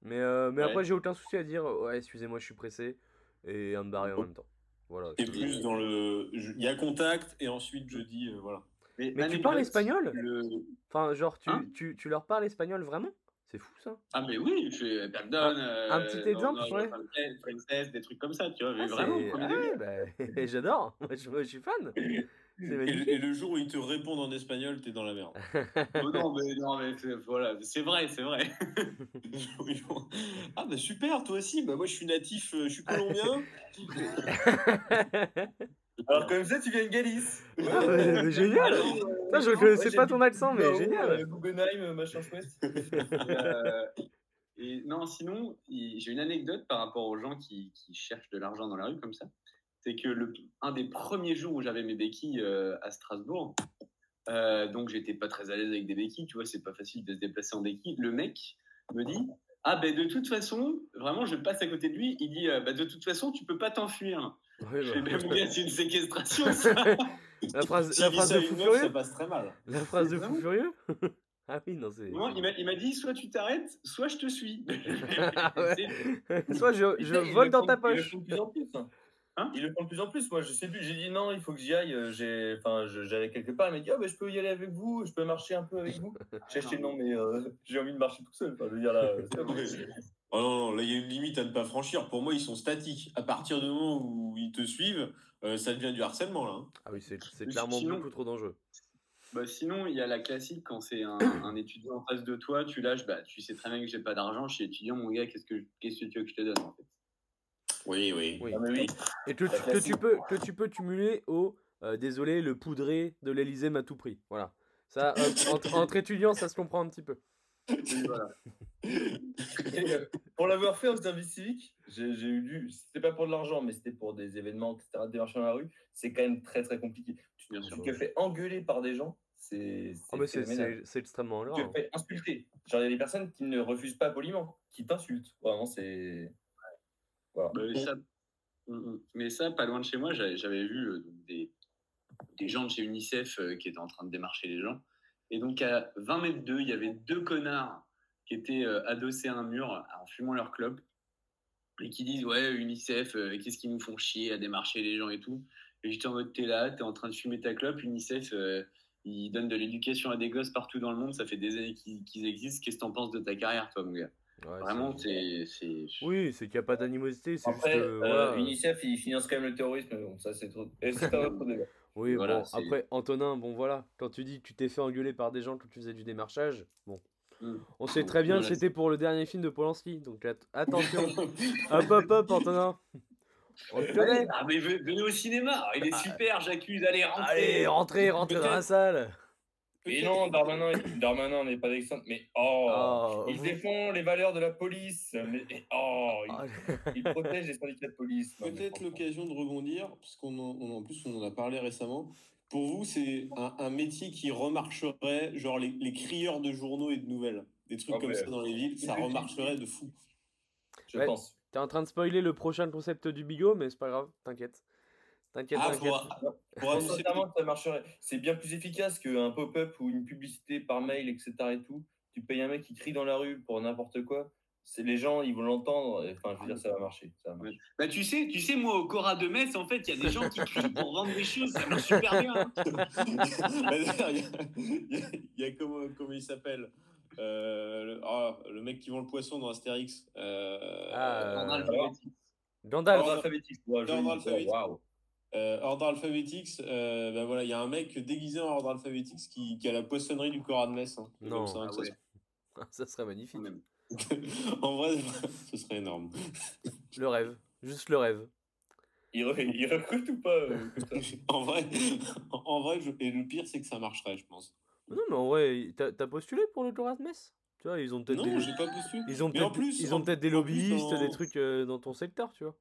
[SPEAKER 2] Mais, euh, mais
[SPEAKER 1] Ouais.
[SPEAKER 2] après, j'ai aucun souci à dire, ouais, excusez-moi, je suis pressé, et à me barrer en même temps. Voilà.
[SPEAKER 3] Et plus dans le. Il y a contact et ensuite je dis, euh, voilà.
[SPEAKER 2] Mais tu parles espagnol?
[SPEAKER 1] le-
[SPEAKER 2] Enfin, genre, tu,
[SPEAKER 1] Hein?
[SPEAKER 2] tu, tu leur parles espagnol vraiment? C'est fou ça.
[SPEAKER 1] Ah, mais oui, je fais perdon.
[SPEAKER 2] un petit exemple, ouais.
[SPEAKER 1] Princesse, des trucs comme ça, tu vois. Mais
[SPEAKER 2] Ah,
[SPEAKER 1] vraiment,
[SPEAKER 2] ah ouais, bah, j'adore. Moi, je, suis fan. C'est
[SPEAKER 3] Et, le- et le jour où ils te répondent en espagnol, t'es dans la merde.
[SPEAKER 1] Oh non, mais, non, mais voilà, c'est vrai, c'est vrai.
[SPEAKER 3] ah bah super, toi aussi. Bah moi je suis natif, euh, je suis colombien.
[SPEAKER 4] Alors, comme ça, tu viens de Galice.
[SPEAKER 2] Génial. Ça, je connaissais pas ton accent, mais génial.
[SPEAKER 4] euh, Guggenheim, euh, machin chouette.
[SPEAKER 1] Et, euh, et non, sinon, j'ai une anecdote par rapport aux gens qui, qui cherchent de l'argent dans la rue comme ça. C'est que le, un des premiers jours où j'avais mes béquilles euh, à Strasbourg, euh, donc j'étais pas très à l'aise avec des béquilles, tu vois, c'est pas facile de se déplacer en béquille. Le mec me dit Ah, ben de toute façon, vraiment, je passe à côté de lui, il dit euh, bah, De toute façon, tu peux pas t'enfuir. Fais
[SPEAKER 2] bah,
[SPEAKER 1] mon gars, c'est une séquestration, ça
[SPEAKER 2] La phrase,
[SPEAKER 3] S'il
[SPEAKER 2] la
[SPEAKER 3] dit
[SPEAKER 2] phrase
[SPEAKER 3] ça
[SPEAKER 2] de fou
[SPEAKER 3] meuf, ça
[SPEAKER 2] furieux
[SPEAKER 3] passe très mal.
[SPEAKER 2] La phrase de fou furieux Ah oui, non, c'est.
[SPEAKER 1] Non, il m'a- il dit Soit tu t'arrêtes, soit je te suis.
[SPEAKER 2] Ah Soit je, vole
[SPEAKER 4] le
[SPEAKER 2] dans ta poche.
[SPEAKER 4] font de plus en plus. Hein.
[SPEAKER 1] Hein
[SPEAKER 4] ils le font de plus en plus. Moi, je sais plus. J'ai dit non, il faut que j'y aille. euh, J'ai, enfin, je- j'allais quelque part. Elle m'a dit, ah, ben, je peux y aller avec vous. Je peux marcher un peu avec vous. J'ai acheté non, mais euh, j'ai envie de marcher tout seul. Enfin, je veux dire là.
[SPEAKER 3] Oh non, non, là il y a une limite à ne pas franchir. Pour moi, ils sont statiques. À partir du moment où ils te suivent, euh, ça devient du harcèlement là. hein.
[SPEAKER 2] Ah oui, c'est clairement
[SPEAKER 1] sinon-
[SPEAKER 2] beaucoup trop dangereux.
[SPEAKER 1] Bah, sinon, il y a la classique quand c'est un, un étudiant en face de toi, tu lâches, bah, tu sais très bien que j'ai pas d'argent, je suis étudiant, mon gars, qu'est-ce que, qu'est-ce que tu veux que je te donne en fait?
[SPEAKER 3] Oui, oui.
[SPEAKER 2] Oui.
[SPEAKER 4] Ah, oui.
[SPEAKER 2] Et que, tu- que tu
[SPEAKER 4] classique.
[SPEAKER 2] peux, que tu peux cumuler au euh, désolé, le poudré de l'Elysée m'a tout pris. Voilà. Ça, euh, entre, entre étudiants, ça se comprend un petit peu.
[SPEAKER 1] Voilà.
[SPEAKER 4] Euh, pour l'avoir fait en service civique, j'ai eu dû. C'était pas pour de l'argent, mais c'était pour des événements, etc. Des marches dans la rue. C'est quand même très très compliqué. Tu,
[SPEAKER 1] Bien
[SPEAKER 4] tu te fais engueuler par des gens. C'est.
[SPEAKER 2] Oh, c'est- extrêmement
[SPEAKER 4] Tu
[SPEAKER 2] grave.
[SPEAKER 4] te fais insulter. Genre, il y a des personnes qui ne refusent pas poliment, qui t'insultent. Vraiment, c'est. Voilà.
[SPEAKER 1] Bah, mais ça, Mm, mm. mais ça, pas loin de chez moi, j'avais, j'avais vu euh, des, des gens de chez UNICEF euh, qui étaient en train de démarcher les gens. Et donc, à 20 mètres d'eux, il y avait deux connards qui étaient euh, adossés à un mur en fumant leur clope et qui disent Ouais, UNICEF, euh, qu'est-ce qu'ils nous font chier à démarcher les gens et tout. Et j'étais en mode T'es là, t'es en train de fumer ta clope. UNICEF, euh, ils donnent de l'éducation à des gosses partout dans le monde. Ça fait des années qu'ils, qu'ils existent. Qu'est-ce que t'en penses de ta carrière, toi, mon gars?
[SPEAKER 2] Ouais,
[SPEAKER 1] Vraiment,
[SPEAKER 2] c'est-
[SPEAKER 1] c'est. c'est...
[SPEAKER 2] Oui, c'est qu'il n'y a pas d'animosité. C'est
[SPEAKER 4] Après,
[SPEAKER 2] juste. euh,
[SPEAKER 4] euh,
[SPEAKER 2] voilà.
[SPEAKER 4] UNICEF, ils financent quand même le terrorisme. mais Bon, ça, c'est trop. Et c'est un autre débat.
[SPEAKER 2] Oui,
[SPEAKER 1] Voilà,
[SPEAKER 2] bon,
[SPEAKER 1] c'est-
[SPEAKER 2] après, Antonin, bon voilà, quand tu dis que tu t'es fait engueuler par des gens quand tu faisais du démarchage, bon,
[SPEAKER 1] Mm.
[SPEAKER 2] On sait très bien que c'était pour le dernier film de Polanski, donc at- attention, hop hop hop, Antonin, on te connaît,
[SPEAKER 1] Ah, mais ve- venez au cinéma, il est super, j'accuse, allez, rentrez.
[SPEAKER 2] allez, rentrez, rentrez dans la salle,
[SPEAKER 4] Mais non, Darmanin, Darmanin n'est pas d'exemple. Mais oh,
[SPEAKER 2] Oh,
[SPEAKER 4] il
[SPEAKER 2] vous-
[SPEAKER 4] défend les valeurs de la police. Mais oh, il,
[SPEAKER 2] Ah,
[SPEAKER 4] il protège les syndicats de police.
[SPEAKER 3] Peut-être l'occasion de rebondir, parce qu'on en, on- en plus on en a parlé récemment. Pour vous, c'est un, un métier qui remarcherait, genre les, les crieurs de journaux et de nouvelles, des trucs
[SPEAKER 4] Ah
[SPEAKER 3] comme
[SPEAKER 4] ouais.
[SPEAKER 3] ça dans les villes, ça remarcherait de fou.
[SPEAKER 4] Je
[SPEAKER 2] Ouais.
[SPEAKER 4] pense.
[SPEAKER 2] T'es en train de spoiler le prochain concept du bigot, mais c'est pas grave, t'inquiète, t'inquiète,
[SPEAKER 3] Ah,
[SPEAKER 2] t'inquiète,
[SPEAKER 3] pour,
[SPEAKER 4] sincèrement, ça marcherait. C'est bien plus efficace qu'un pop-up ou une publicité par mail, etc. Et tout. Tu payes un mec qui crie dans la rue pour n'importe quoi. C'est les gens, ils vont l'entendre. Enfin, je veux dire, ça va marcher. Ça va marcher.
[SPEAKER 1] Bah, tu sais, tu sais, moi, au Cora de Metz, en fait, il y a des gens qui crient pour vendre des choses, ça marche super bien. hein.
[SPEAKER 3] Bah, D'ailleurs, il y a- il y, a- il y a comment, comment il s'appelle? euh, le, ah, le mec qui vend le poisson dans Astérix. Euh,
[SPEAKER 2] Ah,
[SPEAKER 1] Ordre
[SPEAKER 2] euh,
[SPEAKER 1] alphabétique.
[SPEAKER 2] Gandalf.
[SPEAKER 4] Ordre alphabétique. Ouais,
[SPEAKER 3] Ordre.
[SPEAKER 4] Waouh.
[SPEAKER 3] euh, Ordre Alphabetix, euh, ben voilà, il y a un mec déguisé en Ordre Alphabetix qui, qui a la poissonnerie du Cora de Metz. hein.
[SPEAKER 2] Non.
[SPEAKER 3] ça,
[SPEAKER 1] Ah
[SPEAKER 3] ça
[SPEAKER 1] ouais,
[SPEAKER 2] Ça serait magnifique.
[SPEAKER 1] même.
[SPEAKER 3] en vrai, ce serait énorme.
[SPEAKER 2] Le rêve. Juste le rêve.
[SPEAKER 4] Il, re- il recrute ou pas euh,
[SPEAKER 3] en vrai, en vrai je- et le pire, c'est que ça marcherait, je pense.
[SPEAKER 2] Non, mais en vrai, t'as postulé pour le Metz Tu vois, ils ont peut-être
[SPEAKER 3] Non,
[SPEAKER 2] des...
[SPEAKER 3] j'ai pas postulé.
[SPEAKER 2] Ils ont peut-être ils ont peut-être des lobbyistes, des trucs euh, dans ton secteur, tu vois.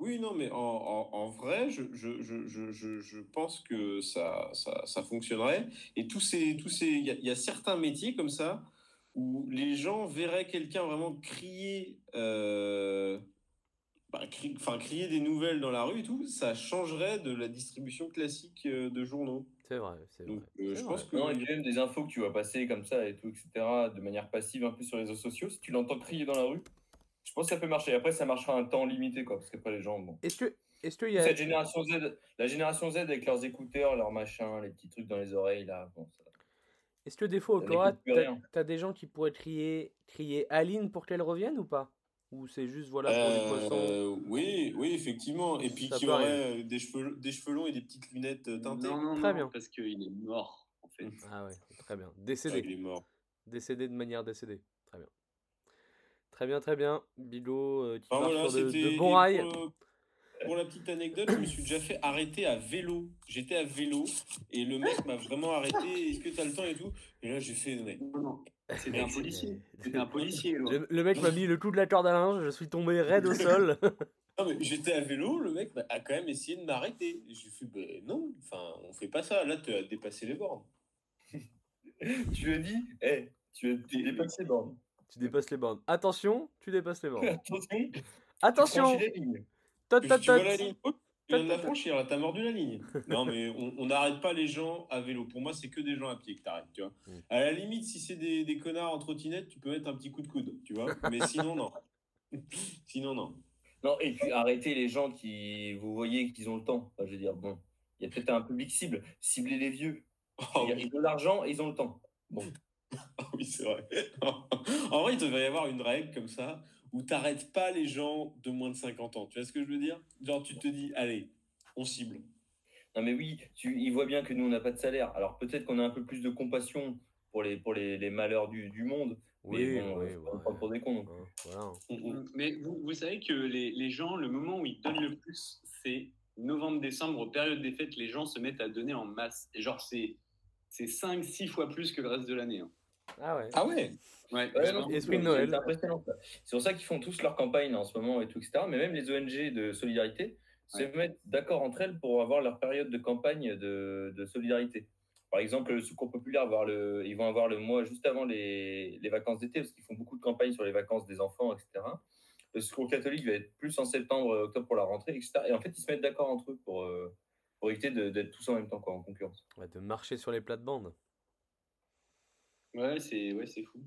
[SPEAKER 3] Oui, non, mais en, en, en vrai, je, je, je, je, pense que ça, ça, ça fonctionnerait. Et tous ces, tous ces, il y, a- il y a certains métiers comme ça où les gens verraient quelqu'un vraiment crier, euh, bah, cri- crier des nouvelles dans la rue et tout, ça changerait de la distribution classique euh, de journaux.
[SPEAKER 2] C'est vrai, c'est vrai.
[SPEAKER 3] Donc, euh, je
[SPEAKER 2] vrai.
[SPEAKER 3] pense que
[SPEAKER 4] Non, et même des infos que tu vas passer comme ça et tout, etc., de manière passive un peu sur les réseaux sociaux, si tu l'entends crier dans la rue, je pense que ça peut marcher. Après, ça marchera un temps limité, quoi, parce qu'après, les gens, bon.
[SPEAKER 2] Est-ce que, est-ce qu'il y a,
[SPEAKER 4] Cette génération Z, la génération Z avec leurs écouteurs, leurs machins, les petits trucs dans les oreilles, là, bon, ça-
[SPEAKER 2] est-ce que des fois au Cora, t'as t'as des gens qui pourraient crier, crier Aline pour qu'elle revienne ou pas? Ou c'est juste voilà pour les poissons
[SPEAKER 3] Euh, oui, oui, effectivement. Et puis qui aurait euh, des cheveux, des cheveux longs et des petites lunettes euh, teintées.
[SPEAKER 1] Non, non,
[SPEAKER 2] Très
[SPEAKER 1] non,
[SPEAKER 2] bien.
[SPEAKER 1] parce qu'il est mort, en fait.
[SPEAKER 2] Ah ouais, très bien.
[SPEAKER 3] Ah,
[SPEAKER 2] Décédé.
[SPEAKER 3] il est mort.
[SPEAKER 2] Décédé de manière décédée. Très bien. Très bien, très bien. Bigot euh, qui
[SPEAKER 3] Enfin,
[SPEAKER 2] part
[SPEAKER 3] voilà,
[SPEAKER 2] sur de,
[SPEAKER 3] c'était-
[SPEAKER 2] de bons
[SPEAKER 3] et
[SPEAKER 2] rails.
[SPEAKER 3] Pour, pour la petite anecdote, je me suis déjà fait arrêter à vélo. J'étais à vélo et le mec m'a vraiment arrêté. Est-ce que tu as le temps et tout? Et là, j'ai fait. mais-
[SPEAKER 1] Non, non. C'était un policier. C'était un policier, là.
[SPEAKER 2] Le, le mec m'a mis le clou de la corde à linge, je suis tombé raide au sol.
[SPEAKER 3] Non, mais j'étais à vélo, le mec bah, a quand même essayé de m'arrêter. J'ai fait, ben non, enfin, on fait pas ça. Là, tu as dépassé les bornes.
[SPEAKER 4] Tu lui as dit, hé, tu as dépassé borne.
[SPEAKER 2] tu dépasses les bornes. Attention, tu dépasses les bornes.
[SPEAKER 4] Attention, tu
[SPEAKER 2] Attention. Tot,
[SPEAKER 3] Tu,
[SPEAKER 2] tot,
[SPEAKER 3] tu
[SPEAKER 2] tot.
[SPEAKER 3] Tu viens de la franchir, là, t'as mordu la ligne. Non, mais on n'arrête pas les gens à vélo. Pour moi, c'est que des gens à pied que t'arrêtes, tu vois.
[SPEAKER 2] Mm.
[SPEAKER 3] À la limite, si c'est des, des connards en trottinette, tu peux mettre un petit coup de coude, tu vois. Mais sinon, non. sinon, non.
[SPEAKER 4] Non, et puis arrêtez les gens qui, vous voyez qu'ils ont le temps. Enfin, je veux dire, bon, il y a peut-être un public cible. Ciblez les vieux.
[SPEAKER 3] Oh,
[SPEAKER 4] Ils ont l'argent et ils ont le temps. Bon,
[SPEAKER 3] Ah oui, c'est vrai. en vrai, il devrait y avoir une règle comme ça où t'arrêtes pas les gens de moins de 50 ans. Tu vois ce que je veux dire? Genre, tu te dis, allez, on cible.
[SPEAKER 4] non mais oui, tu, ils voient bien que nous, on n'a pas de salaire. Alors peut-être qu'on a un peu plus de compassion pour les, pour les, les malheurs du, du monde.
[SPEAKER 2] Oui,
[SPEAKER 4] mais bon,
[SPEAKER 2] oui,
[SPEAKER 4] euh, pas pour des cons.
[SPEAKER 2] voilà.
[SPEAKER 3] On-
[SPEAKER 1] Mais vous, vous savez que les, les gens, le moment où ils donnent le plus, c'est novembre-décembre, période des fêtes, les gens se mettent à donner en masse. Et genre, c'est c'est 5-6 fois plus que le reste de l'année. hein.
[SPEAKER 2] Ah ouais.
[SPEAKER 3] Ah ouais
[SPEAKER 1] Ouais,
[SPEAKER 4] Ouais,
[SPEAKER 1] c'est
[SPEAKER 4] non,
[SPEAKER 1] vraiment-
[SPEAKER 2] Esprit de
[SPEAKER 4] c'est-
[SPEAKER 2] Noël.
[SPEAKER 4] C'est impressionnant. ça. C'est pour ça qu'ils font tous leur campagne en ce moment et tout, etc. Mais même les ONG de solidarité se mettent d'accord entre elles pour avoir leur période de campagne de, de solidarité. Par exemple, le Secours Populaire, va le, ils vont avoir le mois juste avant les, les vacances d'été, parce qu'ils font beaucoup de campagnes sur les vacances des enfants, etc. Le Secours catholique va être plus en septembre, octobre pour la rentrée, etc. Et en fait, ils se mettent d'accord entre eux pour, euh, pour éviter de- d'être tous en même temps, quoi, en concurrence.
[SPEAKER 2] Ouais, de marcher sur les plates-bandes.
[SPEAKER 1] Ouais, c'est ouais, c'est fou.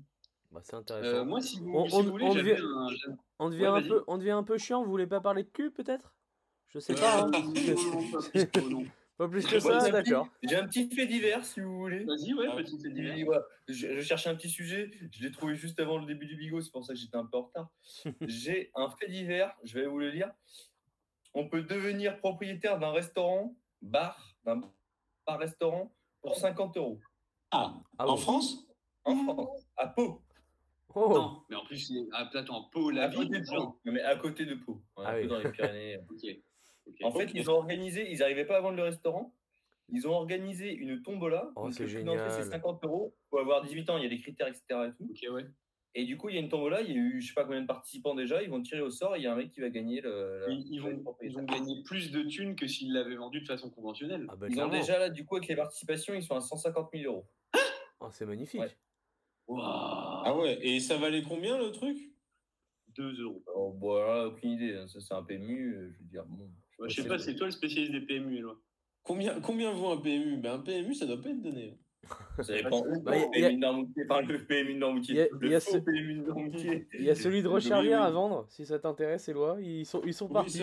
[SPEAKER 2] Bah, c'est intéressant.
[SPEAKER 1] Euh, moi, si vous,
[SPEAKER 2] On-
[SPEAKER 1] si
[SPEAKER 2] on-
[SPEAKER 1] vous voulez,
[SPEAKER 2] on devient-
[SPEAKER 1] un.
[SPEAKER 2] On devient,
[SPEAKER 1] Ouais,
[SPEAKER 2] un peu, on devient un peu chiant, vous voulez pas parler de cul peut-être? Je sais
[SPEAKER 3] Euh,
[SPEAKER 2] pas. hein.
[SPEAKER 1] Non, pas plus que-
[SPEAKER 2] ça,
[SPEAKER 4] un petit-
[SPEAKER 2] d'accord.
[SPEAKER 4] J'ai un petit fait divers, si vous voulez.
[SPEAKER 1] Vas-y, ouais, petit fait divers.
[SPEAKER 4] Je, je cherchais un petit sujet, je l'ai trouvé juste avant le début du bigot, c'est pour ça que j'étais un peu en retard. J'ai un fait divers, je vais vous le lire. On peut devenir propriétaire d'un restaurant, bar, d'un bar-restaurant pour 50 euros.
[SPEAKER 3] Ah,
[SPEAKER 2] Ah
[SPEAKER 3] en
[SPEAKER 2] bon
[SPEAKER 3] France?
[SPEAKER 4] En France, à Pau.
[SPEAKER 2] Oh.
[SPEAKER 1] Non, mais en plus, c'est ah, attends, Pau, la
[SPEAKER 4] à côté
[SPEAKER 1] ville.
[SPEAKER 4] de Pau. Non, mais à côté de Pau.
[SPEAKER 2] Ah
[SPEAKER 4] peu
[SPEAKER 2] oui.
[SPEAKER 4] dans les Pyrénées. En fait, ils ont organisé, ils n'arrivaient pas à vendre le restaurant. Ils ont organisé une tombola.
[SPEAKER 2] Oh, c'est génial.
[SPEAKER 4] c'est 50 euros. Il faut avoir 18 ans, il y a des critères, etc. Et, tout.
[SPEAKER 1] Ok, ouais.
[SPEAKER 4] et du coup, il y a une tombola. Il y a eu, je sais pas combien de participants déjà. Ils vont tirer au sort et il y a un mec qui va gagner le. la-
[SPEAKER 1] Ils, ils vont, ils vont gagner plus de thunes que s'ils l'avaient vendu de façon conventionnelle.
[SPEAKER 2] Ah bah,
[SPEAKER 4] Ils ont déjà là, du coup, avec les participations, ils sont à 150 000 euros.
[SPEAKER 2] Oh, c'est magnifique.
[SPEAKER 4] Ouais.
[SPEAKER 3] Ah ouais, et ça valait combien le truc?
[SPEAKER 1] 2 euros.
[SPEAKER 4] Alors, voilà, aucune idée. hein. Ça, c'est un PMU. euh, Je veux dire, bon.
[SPEAKER 1] Ouais, je sais pas, c'est toi le spécialiste des PMU, Éloi.
[SPEAKER 3] Combien, combien vaut un PMU ben, Un PMU, ça doit pas être donné.
[SPEAKER 4] Ça dépend où.
[SPEAKER 2] Bah,
[SPEAKER 4] le PMU enfin, le PMU
[SPEAKER 2] Il y a- celui de
[SPEAKER 3] oui.
[SPEAKER 2] à vendre, si ça t'intéresse, Éloi. Ils sont, ils sont partis.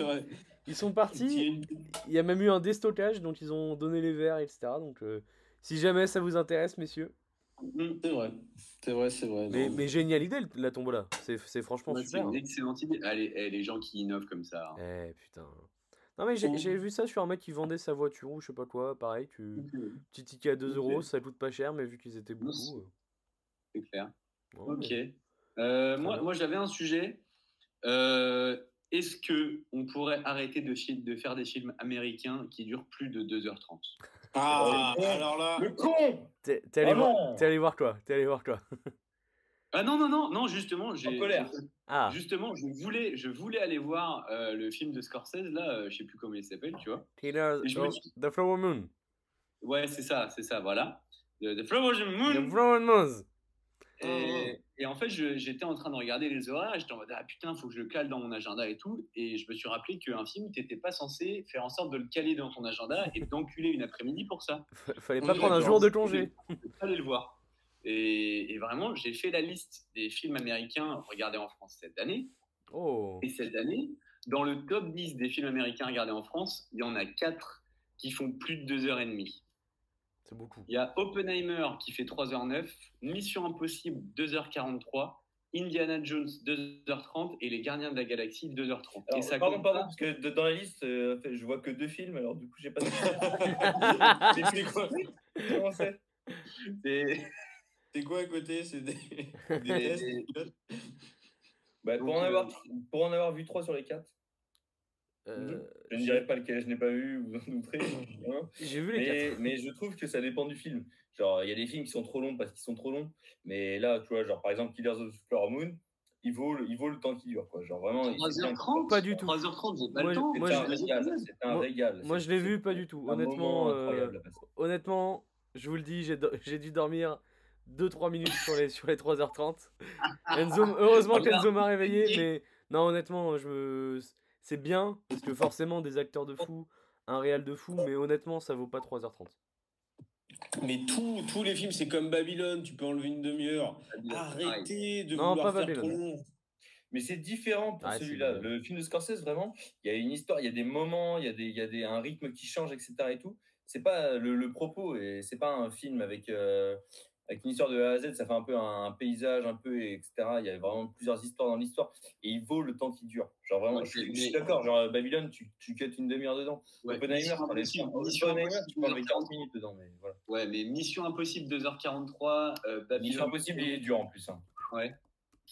[SPEAKER 2] Ils sont
[SPEAKER 3] Il y a
[SPEAKER 2] partis. Il y a même eu un déstockage, donc ils ont donné les verres, etc. Donc, euh, si jamais ça vous intéresse, messieurs.
[SPEAKER 3] C'est vrai. C'est vrai, c'est vrai.
[SPEAKER 2] Mais, mais génial idée, la tombola. C'est c'est franchement
[SPEAKER 1] Ouais, c'est
[SPEAKER 2] super.
[SPEAKER 1] une excellente idée. Allez, eh, les gens qui innovent comme ça. hein.
[SPEAKER 2] Eh putain. Non mais j'ai j'ai vu ça sur un mec qui vendait sa voiture ou je sais pas quoi, pareil, tu... petit ticket à 2
[SPEAKER 1] Ok.
[SPEAKER 2] euros, ça coûte pas cher, mais vu qu'ils étaient
[SPEAKER 1] c'est-
[SPEAKER 2] beaucoup...
[SPEAKER 1] C'est clair.
[SPEAKER 2] euh, ouais,
[SPEAKER 1] Ok.
[SPEAKER 2] mais-
[SPEAKER 1] Euh, moi,
[SPEAKER 2] bien.
[SPEAKER 1] moi j'avais un sujet. Euh, Est-ce que on pourrait arrêter de, de faire des films américains qui durent plus de 2h30
[SPEAKER 3] Ah,
[SPEAKER 4] Oh,
[SPEAKER 3] alors là.
[SPEAKER 4] Le con
[SPEAKER 2] T'es t'es allé,
[SPEAKER 4] Oh
[SPEAKER 2] voir...
[SPEAKER 4] non
[SPEAKER 2] t'es allé voir quoi? T'es allé voir quoi?
[SPEAKER 1] Ah non, non, non, non, justement, j'ai.
[SPEAKER 4] colère.
[SPEAKER 2] Ah,
[SPEAKER 1] Justement, je voulais, je voulais aller voir euh, le film de Scorsese, là, euh, je sais plus comment il s'appelle, tu vois.
[SPEAKER 2] Killer
[SPEAKER 1] Et je me
[SPEAKER 2] of
[SPEAKER 1] suis-
[SPEAKER 2] the Flower Moon.
[SPEAKER 1] Ouais, c'est ça, c'est ça, voilà. The, the Flower Moon.
[SPEAKER 2] The Flower Moon.
[SPEAKER 1] Et, et en fait, j'étais en train de regarder les horaires et j'étais en mode ah putain, faut que je le cale dans mon agenda et tout. Et je me suis rappelé qu'un film, t'étais pas censé faire en sorte de le caler dans ton agenda et d'enculer une après-midi pour ça.
[SPEAKER 2] F- Fallait pas prendre un jour de congé.
[SPEAKER 1] Allez le voir. Et, et vraiment, j'ai fait la liste des films américains regardés en France cette année.
[SPEAKER 2] Oh.
[SPEAKER 1] Et cette année, dans le top 10 des films américains regardés en France, il y en a 4 qui font plus de 2h30.
[SPEAKER 2] C'est beaucoup.
[SPEAKER 1] Il y a Oppenheimer qui fait 3h09, Mission Impossible 2h43, Indiana Jones 2h30 et Les Gardiens de la Galaxie 2h30.
[SPEAKER 4] Alors,
[SPEAKER 1] et ça
[SPEAKER 4] pardon, pardon, parce que de- dans la liste, euh, en je vois que deux films, alors du coup, j'ai pas.
[SPEAKER 3] C'est c'est quoi
[SPEAKER 4] Comment c'est
[SPEAKER 1] c'est-
[SPEAKER 3] quoi à côté C'est des, des tests
[SPEAKER 4] bah,
[SPEAKER 1] Donc,
[SPEAKER 4] pour, en
[SPEAKER 1] euh,
[SPEAKER 4] avoir, pour en avoir vu trois sur les quatre,
[SPEAKER 2] Euh,
[SPEAKER 4] je ne dirais pas lequel je n'ai pas vu, vous en douterez. hein.
[SPEAKER 2] J'ai vu les
[SPEAKER 4] mais,
[SPEAKER 2] quatre.
[SPEAKER 4] mais je trouve que ça dépend du film. Genre, il y a des films qui sont trop longs parce qu'ils sont trop longs, mais là, tu vois, genre par exemple, Killers of the Flower Moon, il vaut le, il vaut le temps qu'il dure, quoi. Genre vraiment. il- c'est bien-
[SPEAKER 1] 3h30
[SPEAKER 2] Pas du tout.
[SPEAKER 1] 3h30, j'ai pas
[SPEAKER 2] Moi,
[SPEAKER 1] le temps.
[SPEAKER 2] moi,
[SPEAKER 4] un
[SPEAKER 2] je-
[SPEAKER 4] régal, un
[SPEAKER 2] moi-
[SPEAKER 4] régal.
[SPEAKER 2] Moi,
[SPEAKER 4] C'est-
[SPEAKER 2] je l'ai vu pas du tout. Honnêtement, euh, honnêtement, je vous le dis, j'ai dû dormir 2-3 minutes sur les, sur les 3h30. Enzo, heureusement qu'Enzo m'a réveillé, mais non, honnêtement, je me... c'est bien, parce que forcément, des acteurs de fou, un réal de fou, mais honnêtement, ça vaut pas 3h30.
[SPEAKER 3] Mais tous tous les films, c'est comme Babylone, tu peux enlever une demi-heure. Arrêtez de
[SPEAKER 2] Non,
[SPEAKER 3] vouloir
[SPEAKER 2] pas
[SPEAKER 3] faire trop long.
[SPEAKER 4] Mais c'est différent pour
[SPEAKER 2] c'est
[SPEAKER 4] celui-là. Le film de Scorsese, vraiment, il y a une histoire, il y a des moments, il y a, des, il y a des, un rythme qui change, etc. Et tout. C'est pas le, le propos, et c'est pas un film avec, euh, avec une histoire de A à Z, ça fait un peu un, un paysage, un peu, etc. Il y a vraiment plusieurs histoires dans l'histoire, et il vaut le temps qui dure. Genre vraiment,
[SPEAKER 1] Ouais,
[SPEAKER 4] je, suis-
[SPEAKER 1] mais-
[SPEAKER 4] je suis d'accord, genre Babylone, tu, tu cuts une demi-heure dedans.
[SPEAKER 1] Ouais,
[SPEAKER 4] Oppenheimer,
[SPEAKER 1] Mission Mission
[SPEAKER 4] Oppenheimer,
[SPEAKER 1] Impossible,
[SPEAKER 4] tu enlever 40
[SPEAKER 1] 2h40.
[SPEAKER 4] minutes dedans, mais voilà.
[SPEAKER 1] Ouais, mais Mission Impossible 2h43, euh, Babylone-
[SPEAKER 4] Mission Impossible, il est dur en plus. hein.
[SPEAKER 1] Ouais.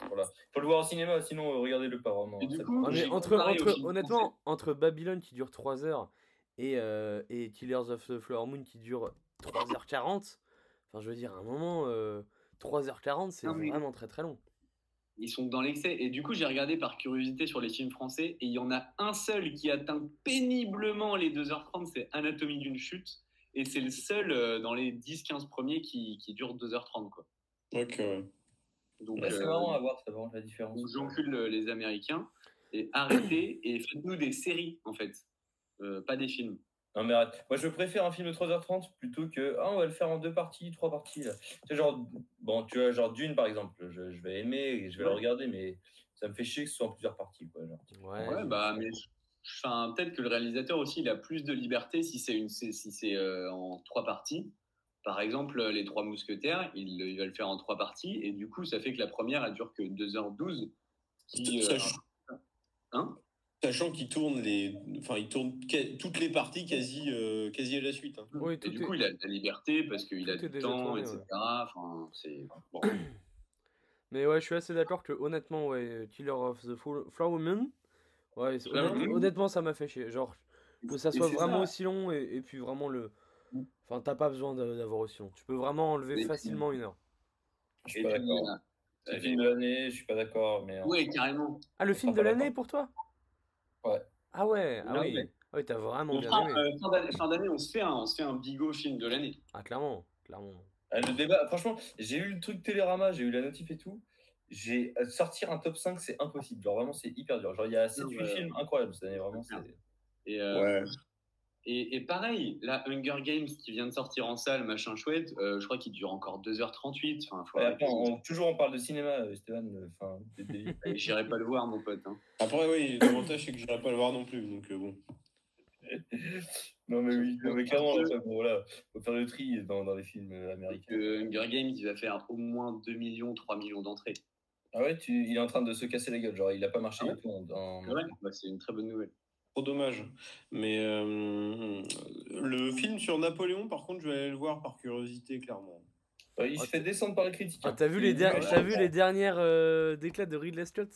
[SPEAKER 4] Voilà. Faut le voir au cinéma, sinon euh, regardez-le pas vraiment.
[SPEAKER 1] Et du coup,
[SPEAKER 2] mais entre, entre, honnêtement, entre Babylone qui dure 3 heures et, euh, et Killers of the Flower Moon qui dure 3h40, enfin je veux dire, à un moment, euh, 3h40 c'est
[SPEAKER 1] Non, mais-
[SPEAKER 2] vraiment très très long.
[SPEAKER 1] Ils sont dans l'excès. Et du coup, j'ai regardé par curiosité sur les films français et il y en a un seul qui atteint péniblement les 2h30, c'est Anatomie d'une chute. Et c'est le seul euh, dans les 10-15 premiers qui, qui dure 2h30. Quoi.
[SPEAKER 3] Ok, ouais.
[SPEAKER 1] Donc,
[SPEAKER 4] c'est
[SPEAKER 1] euh,
[SPEAKER 4] marrant à voir, ça vraiment la différence.
[SPEAKER 1] donc j'encule euh, les Américains et arrêtez et faites-nous des séries en fait, Euh, pas des films.
[SPEAKER 4] Non mais arrête. Moi je préfère un film de 3h30 plutôt que ah on va le faire en deux parties, trois parties. Là. Tu sais, genre bon tu vois genre Dune par exemple, je, je vais aimer et je vais le
[SPEAKER 1] Ouais.
[SPEAKER 4] regarder mais ça me fait chier que ce soit en plusieurs parties quoi. Genre.
[SPEAKER 2] Ouais,
[SPEAKER 1] Ouais, bah, mais enfin, peut-être que le réalisateur aussi, il a plus de liberté si c'est une, si c'est euh, en trois parties. Par exemple, les Trois Mousquetaires, il, il va le faire en trois parties, et du coup, ça fait que la première, elle dure que 2h12. Qui, euh, hein?
[SPEAKER 3] Sachant qu'il tourne les, enfin, il tourne toutes les parties quasi, euh, quasi à la suite. hein.
[SPEAKER 2] Oui,
[SPEAKER 1] et du
[SPEAKER 2] est-
[SPEAKER 1] coup, il a de la liberté parce qu'il a du temps,
[SPEAKER 2] tourné,
[SPEAKER 1] etc.
[SPEAKER 2] ouais.
[SPEAKER 1] Enfin, c'est bon.
[SPEAKER 2] Mais ouais, je suis assez d'accord que honnêtement, ouais, Killer of the Flo- Flower Moon, ouais, honnêtement, ça m'a fait chier. Genre, que ça soit vraiment
[SPEAKER 1] ça.
[SPEAKER 2] aussi long et, et puis vraiment le.
[SPEAKER 1] Mm.
[SPEAKER 2] Enfin, t'as pas besoin d'a- d'avoir aussi long. Tu peux vraiment enlever
[SPEAKER 1] Mais-
[SPEAKER 2] facilement une heure.
[SPEAKER 4] Je suis pas d'accord.
[SPEAKER 1] euh,
[SPEAKER 4] C'est le film de l'année, je suis pas d'accord mais.
[SPEAKER 1] Ouais, carrément.
[SPEAKER 2] Ah, le
[SPEAKER 4] On
[SPEAKER 2] film de l'année pour toi?
[SPEAKER 4] Ouais.
[SPEAKER 2] Ah ouais, ah oui. Ah oui, t'as vraiment bien aimé.
[SPEAKER 1] euh, fin d'année- on se fait un, on se fait un bigot film de l'année.
[SPEAKER 2] Ah, clairement, clairement.
[SPEAKER 4] Ah, Le débat, franchement, j'ai eu le truc Télérama, j'ai eu la notif et tout. J'ai euh, sortir un top 5, c'est impossible. Genre vraiment, c'est hyper dur. Genre il y a 7 8
[SPEAKER 1] ouais.
[SPEAKER 4] films incroyables cette année, vraiment. c'est-
[SPEAKER 1] Et, euh, Et, et pareil, la Hunger Games qui vient de sortir en salle, machin chouette, euh, je crois qu'il dure encore 2h38. Enfin, faut
[SPEAKER 4] Ouais,
[SPEAKER 1] arrêter.
[SPEAKER 4] attends, on- toujours on parle de cinéma, euh, Stéphane. euh, Enfin,
[SPEAKER 1] J'irai pas le voir, mon pote. hein.
[SPEAKER 3] Après, oui, l'avantage, c'est que j'irai pas le voir non plus. Donc, euh, bon.
[SPEAKER 4] non, mais oui, non, mais clairement, enfin, bon, voilà, faut faire le tri dans, dans les films américains.
[SPEAKER 1] Hunger Games, il va faire au moins 2 millions, 3 millions d'entrées.
[SPEAKER 4] Ah ouais, tu, il est en train de se casser la gueule, genre il a pas marché
[SPEAKER 1] Ah ouais
[SPEAKER 4] du tout en- en-
[SPEAKER 1] Ouais, bah, c'est une très bonne nouvelle.
[SPEAKER 3] Trop dommage. Mais euh, le film sur Napoléon, par contre, je vais aller le voir par curiosité, clairement.
[SPEAKER 4] Ouais, il se fait descendre par les critiques.
[SPEAKER 2] Ah, t'as vu, les, der-
[SPEAKER 4] ouais,
[SPEAKER 2] t'as vu les dernières euh, déclats de Ridley Scott?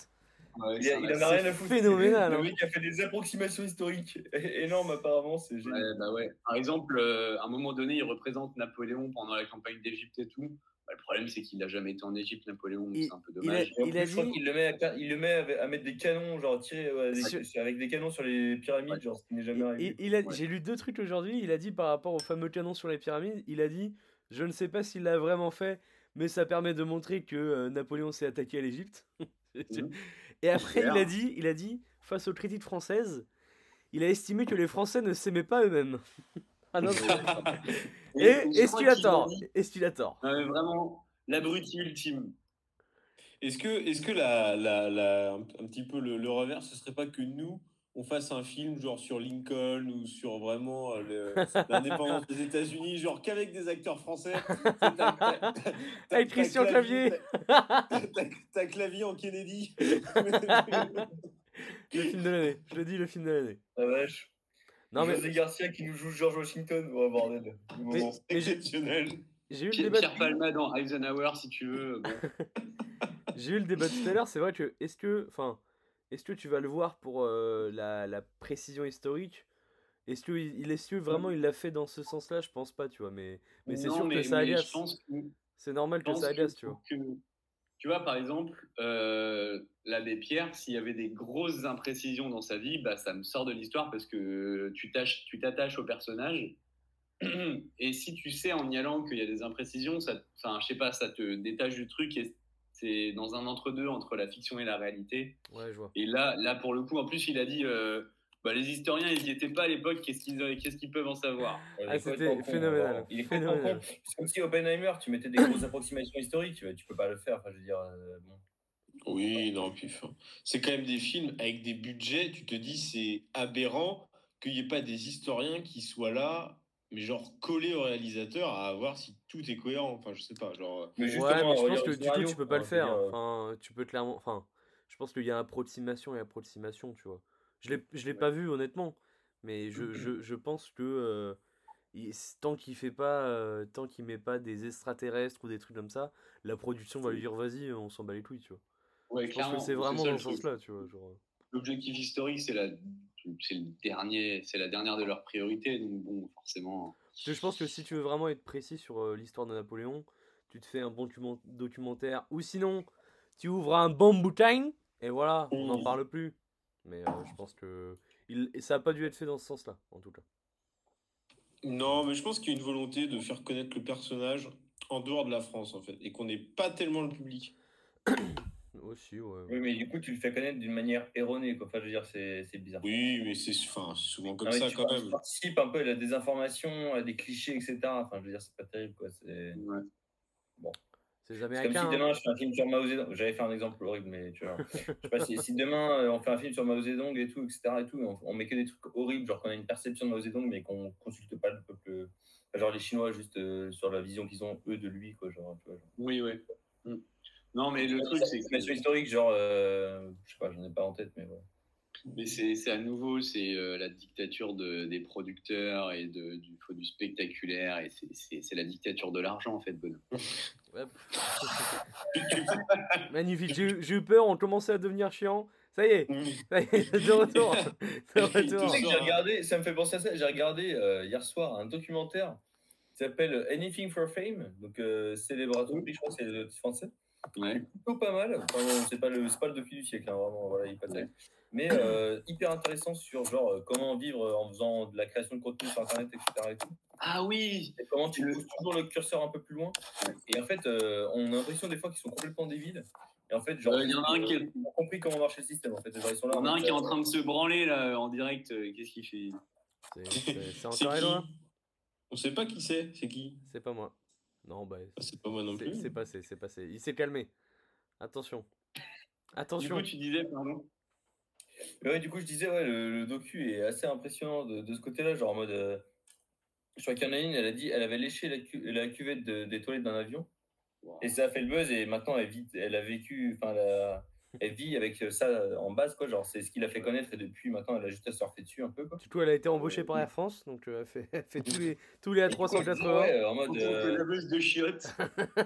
[SPEAKER 1] Ouais,
[SPEAKER 4] Il, a- il
[SPEAKER 1] va,
[SPEAKER 4] en a rien à foutre.
[SPEAKER 2] phénoménal,
[SPEAKER 4] Le
[SPEAKER 2] hein.
[SPEAKER 4] mec a fait des approximations historiques énormes apparemment, c'est génial.
[SPEAKER 1] Ouais, bah ouais. Par exemple, euh, à un moment donné, il représente Napoléon pendant la campagne d'Égypte et tout. Bah, le problème, c'est qu'il n'a jamais été en Égypte, Napoléon, c'est un peu
[SPEAKER 2] il a-
[SPEAKER 1] dommage.
[SPEAKER 2] Il
[SPEAKER 4] plus,
[SPEAKER 2] a
[SPEAKER 4] je crois
[SPEAKER 2] dit-
[SPEAKER 4] qu'il le met, à, il le met à, à mettre des canons, genre tirer ouais, des-
[SPEAKER 2] Sur-
[SPEAKER 4] avec des canons sur les pyramides,
[SPEAKER 1] Ouais.
[SPEAKER 4] genre ce qui n'est jamais arrivé.
[SPEAKER 2] il- il a-
[SPEAKER 1] Ouais.
[SPEAKER 2] J'ai lu deux trucs aujourd'hui. Il a dit par rapport au fameux canon sur les pyramides, il a dit Je ne sais pas s'il l'a vraiment fait, mais ça permet de montrer que euh, Napoléon s'est attaqué à l'Égypte.
[SPEAKER 1] Mhm.
[SPEAKER 2] Et après, il a, dit, il a dit, face aux critiques françaises, il a estimé que les Français ne s'aimaient pas eux-mêmes. Ah non, Et est-ce qu'il a tort Est-ce qu'il a tort
[SPEAKER 1] Ouais, vraiment, l'abruti ultime.
[SPEAKER 3] Est-ce que, est-ce que la, la, la- un, petit peu le, le revers, ce serait pas que nous, on fasse un film genre sur Lincoln ou sur vraiment euh, l'indépendance des États-Unis, genre qu'avec des acteurs français?
[SPEAKER 2] Avec Christian Clavier.
[SPEAKER 3] ta- ta- ta clavier en Kennedy.
[SPEAKER 2] Le film de l'année. Je le dis, le film de l'année.
[SPEAKER 4] La vache.
[SPEAKER 2] Non, mais
[SPEAKER 4] José Garcia qui nous joue George Washington. Oh bordel.
[SPEAKER 2] Mais-
[SPEAKER 4] moment.
[SPEAKER 2] mais j'ai-
[SPEAKER 3] Exceptionnel.
[SPEAKER 2] j'ai eu le
[SPEAKER 1] Pierre,
[SPEAKER 2] débat.
[SPEAKER 1] Pierre Palma dans Eisenhower, si tu veux. bon.
[SPEAKER 2] J'ai eu le débat tout à l'heure, c'est vrai que est-ce que enfin est-ce que tu vas le voir pour euh, la, la précision historique? Est-ce que il que vraiment il l'a fait dans ce sens-là? Je pense pas, tu vois, mais mais c'est sûr que ça agace.
[SPEAKER 1] Que,
[SPEAKER 2] C'est normal que ça
[SPEAKER 1] que
[SPEAKER 2] agace, tu
[SPEAKER 1] pour
[SPEAKER 2] vois.
[SPEAKER 1] Tu vois, par exemple, euh, l'abbé Pierre, s'il y avait des grosses imprécisions dans sa vie, bah, ça me sort de l'histoire parce que tu t'attaches au personnage. Et si tu sais en y allant qu'il y a des imprécisions, ça, enfin, je sais pas, ça te détache du truc et c'est dans un entre-deux entre la fiction et la réalité.
[SPEAKER 2] Ouais, je vois.
[SPEAKER 1] Et là, là pour le coup, en plus, il a dit, euh, bah, les historiens, ils n'y étaient pas à l'époque, qu'est-ce qu'ils qu'est-ce qu'ils peuvent en savoir?
[SPEAKER 4] Ouais, il
[SPEAKER 2] Ah,
[SPEAKER 4] est
[SPEAKER 2] c'était
[SPEAKER 4] complètement con,
[SPEAKER 2] phénoménal,
[SPEAKER 4] vraiment. Il est
[SPEAKER 2] phénoménal.
[SPEAKER 4] C'est comme si Oppenheimer, tu mettais des grosses approximations historiques, tu, vois, tu peux pas le faire. Enfin, je veux dire, euh, bon.
[SPEAKER 3] Oui, non, puis c'est quand même des films avec des budgets, tu te dis c'est aberrant qu'il n'y ait pas des historiens qui soient là, mais genre collés au réalisateur à voir si tout est cohérent. Enfin, je sais pas, genre.
[SPEAKER 4] Mais
[SPEAKER 2] Ouais,
[SPEAKER 4] justement,
[SPEAKER 2] mais je pense que du coup tu peux pas
[SPEAKER 4] hein,
[SPEAKER 2] le faire.
[SPEAKER 4] dire, euh,
[SPEAKER 2] Enfin, tu peux clairement enfin, je pense qu'il y a approximation et approximation, tu vois. Je l'ai je l'ai
[SPEAKER 1] Ouais.
[SPEAKER 2] pas vu honnêtement, mais je, je, je pense que euh, il- tant qu'il fait pas euh, tant qu'il met pas des extraterrestres ou des trucs comme ça, la production va lui dire vas-y, on s'en bat les couilles, tu vois.
[SPEAKER 1] Ouais,
[SPEAKER 2] Je pense que c'est vraiment dans ce sens-là, tu vois, genre.
[SPEAKER 1] L'objectif historique, c'est la, c'est le dernier, c'est la dernière de leurs priorités. Donc bon, forcément.
[SPEAKER 2] Parce que je pense que si tu veux vraiment être précis sur euh, l'histoire de Napoléon, tu te fais un bon document- documentaire, ou sinon, tu ouvres un bamboo time, et voilà, on n'en parle plus. Mais euh, je pense que il, et ça n'a pas dû être fait dans ce sens-là, en tout cas.
[SPEAKER 3] Non, mais je pense qu'il y a une volonté de faire connaître le personnage en dehors de la France, en fait, et qu'on n'ait pas tellement le public.
[SPEAKER 2] Aussi, ouais.
[SPEAKER 4] Oui, mais du coup, tu le fais connaître d'une manière erronée, quoi. Enfin, je veux dire, c'est c'est bizarre.
[SPEAKER 3] Oui, mais c'est enfin, c'est souvent comme
[SPEAKER 4] Non, mais
[SPEAKER 3] ça
[SPEAKER 4] tu
[SPEAKER 3] quand même.
[SPEAKER 4] tu participes un peu à la désinformation, à des clichés, etc. Enfin, je veux dire, c'est pas terrible, quoi. C'est
[SPEAKER 1] Ouais.
[SPEAKER 2] Les
[SPEAKER 4] c'est comme si
[SPEAKER 2] Américains. hein.
[SPEAKER 4] demain je fais un film sur Mao Zedong. J'avais fait un exemple horrible, mais tu vois. Je sais pas si, si demain euh, on fait un film sur Mao Zedong et tout, etc. Et tout, et on, on met que des trucs horribles, genre qu'on a une perception de Mao Zedong, mais qu'on consulte pas le peuple. enfin, genre les Chinois, juste euh, sur la vision qu'ils ont eux de lui, quoi. Genre, tu vois, genre.
[SPEAKER 1] Oui, oui. Mm. Non, mais le truc, c'est que
[SPEAKER 4] historique, genre, euh, je sais pas, j'en ai pas en tête, mais ouais.
[SPEAKER 1] mais c'est c'est à nouveau, c'est euh, la dictature de, des producteurs et de, du, faut du spectaculaire et c'est- la dictature de l'argent en fait, Bonhomme.
[SPEAKER 2] Ouais. Magnifique, j'ai eu- j'ai eu peur, on commençait à devenir chiant. Ça y est, ça y est, de retour. De
[SPEAKER 4] Tu
[SPEAKER 2] retour.
[SPEAKER 4] sais que j'ai regardé, ça me fait penser à ça, j'ai regardé euh, hier soir un documentaire qui s'appelle Anything for Fame, donc euh, célébrateur, je crois que c'est le titre français.
[SPEAKER 1] Ouais.
[SPEAKER 4] Plutôt pas mal, enfin, c'est pas, le, c'est pas le docu du siècle, hein, vraiment, voilà, il est pas terrible. Mais euh, hyper intéressant sur genre euh, comment vivre en faisant de la création de contenu sur internet, etc. et tout.
[SPEAKER 1] Ah oui.
[SPEAKER 4] Et comment tu pousses toujours le curseur un peu plus loin. Et en fait, euh, on a l'impression des fois qu'ils sont complètement débiles. Et en fait, genre,
[SPEAKER 1] Euh, il y en a un qui
[SPEAKER 4] ont compris comment marche le système. En fait, Genre, ils sont là.
[SPEAKER 1] Il y en a un qui est en
[SPEAKER 4] euh,
[SPEAKER 1] train de se branler là en direct. euh, Qu'est-ce qu'il fait?
[SPEAKER 2] C'est- encore
[SPEAKER 3] qui?
[SPEAKER 2] Eloi
[SPEAKER 3] On sait pas qui c'est, c'est qui?
[SPEAKER 2] C'est pas moi. Non, bah.
[SPEAKER 3] Ah, C'est pas moi non plus.
[SPEAKER 2] C'est passé, c'est passé. Il s'est calmé. Attention.
[SPEAKER 1] Du
[SPEAKER 2] Attention.
[SPEAKER 1] coup, tu disais, pardon.
[SPEAKER 4] Mais ouais, du coup, je disais, ouais, le, le docu est assez impressionnant de, de ce côté-là, genre en mode. euh, je crois qu'il y en a une, elle a dit, elle avait léché la, cu- la cuvette de- des toilettes d'un avion, et ça a fait le buzz, et maintenant elle vit, elle a vécu, enfin, elle, vit avec ça en base, quoi, genre c'est ce qui l'a fait connaître, et depuis, maintenant, elle a juste à surfer dessus un peu, quoi.
[SPEAKER 2] Du coup, elle a été embauchée par Air France, donc euh, elle fait, elle fait tous les, tous les
[SPEAKER 4] Et du coup, elle disait,
[SPEAKER 2] A380.
[SPEAKER 4] ouais, en
[SPEAKER 1] En
[SPEAKER 4] mode. euh,
[SPEAKER 1] de chiottes.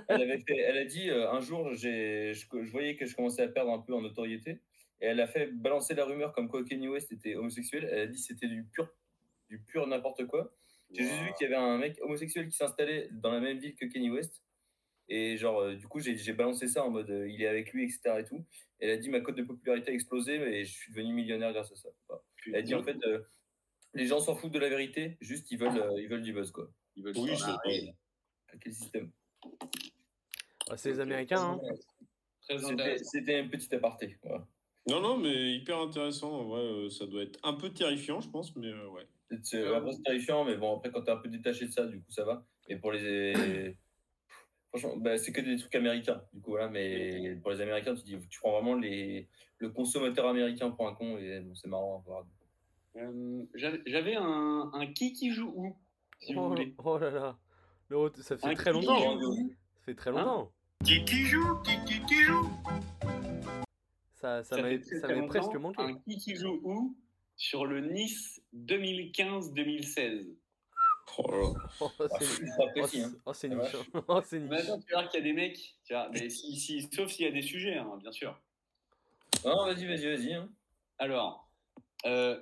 [SPEAKER 4] elle, avait fait, elle a dit euh, un jour, j'ai, je, je voyais que je commençais à perdre un peu en notoriété. Et elle a fait balancer la rumeur comme quoi Kanye West était homosexuel. Elle a dit que c'était du pur, du pur n'importe quoi. J'ai juste vu qu'il y avait un mec homosexuel qui s'installait dans la même ville que Kanye West. Et genre, euh, du coup, j'ai, balancé ça en mode euh, il est avec lui, etc. Et tout. Elle a dit ma cote de popularité a explosé et je suis devenu millionnaire grâce à ça. Elle a dit en fait, euh, les gens s'en foutent de la vérité, juste ils veulent, euh, ils veulent du buzz, quoi.
[SPEAKER 1] Ils veulent
[SPEAKER 3] Oui, c'est-
[SPEAKER 1] marrer.
[SPEAKER 4] Quel système
[SPEAKER 2] Ah, c'est les Américains, hein.
[SPEAKER 4] C'était, un petit aparté. Voilà.
[SPEAKER 3] Non, non, mais hyper intéressant. En vrai, euh, ça doit être un peu terrifiant, je pense, mais euh, ouais.
[SPEAKER 4] C'est- C'est après, c'est terrifiant, mais bon, après, quand t'es un peu détaché de ça, du coup, ça va. Et pour les. Franchement, bah, c'est que des trucs américains, du coup, voilà. Mais pour les Américains, tu, dis, tu prends vraiment les... le consommateur américain pour un con, et bon, c'est marrant à voir.
[SPEAKER 1] Euh, J'avais j'avais un, un qui qui joue où, si vous
[SPEAKER 2] Oh,
[SPEAKER 1] voulez?
[SPEAKER 2] oh là là. Le ret- ça fait
[SPEAKER 1] Un
[SPEAKER 2] très
[SPEAKER 1] qui
[SPEAKER 2] longtemps. hein.
[SPEAKER 1] joue
[SPEAKER 2] Ça fait très
[SPEAKER 1] Hein?
[SPEAKER 2] longtemps.
[SPEAKER 1] Qui qui joue? Qui qui qui joue?
[SPEAKER 2] Ça, ça,
[SPEAKER 1] Ça
[SPEAKER 2] m'avait presque manqué.
[SPEAKER 1] Un qui qui joue où Sur le Nice 2015-2016.
[SPEAKER 3] Oh.
[SPEAKER 2] Oh,
[SPEAKER 4] Ah,
[SPEAKER 2] c'est
[SPEAKER 4] c'est
[SPEAKER 2] oh,
[SPEAKER 4] hein.
[SPEAKER 2] oh, niche. hein. Oh,
[SPEAKER 1] Mais attends, tu vas voir qu'il y a des mecs, tu vois, mais si, si- sauf s'il y a des sujets, hein, bien sûr.
[SPEAKER 4] Non, vas-y, vas-y, vas-y. hein.
[SPEAKER 1] Alors, euh,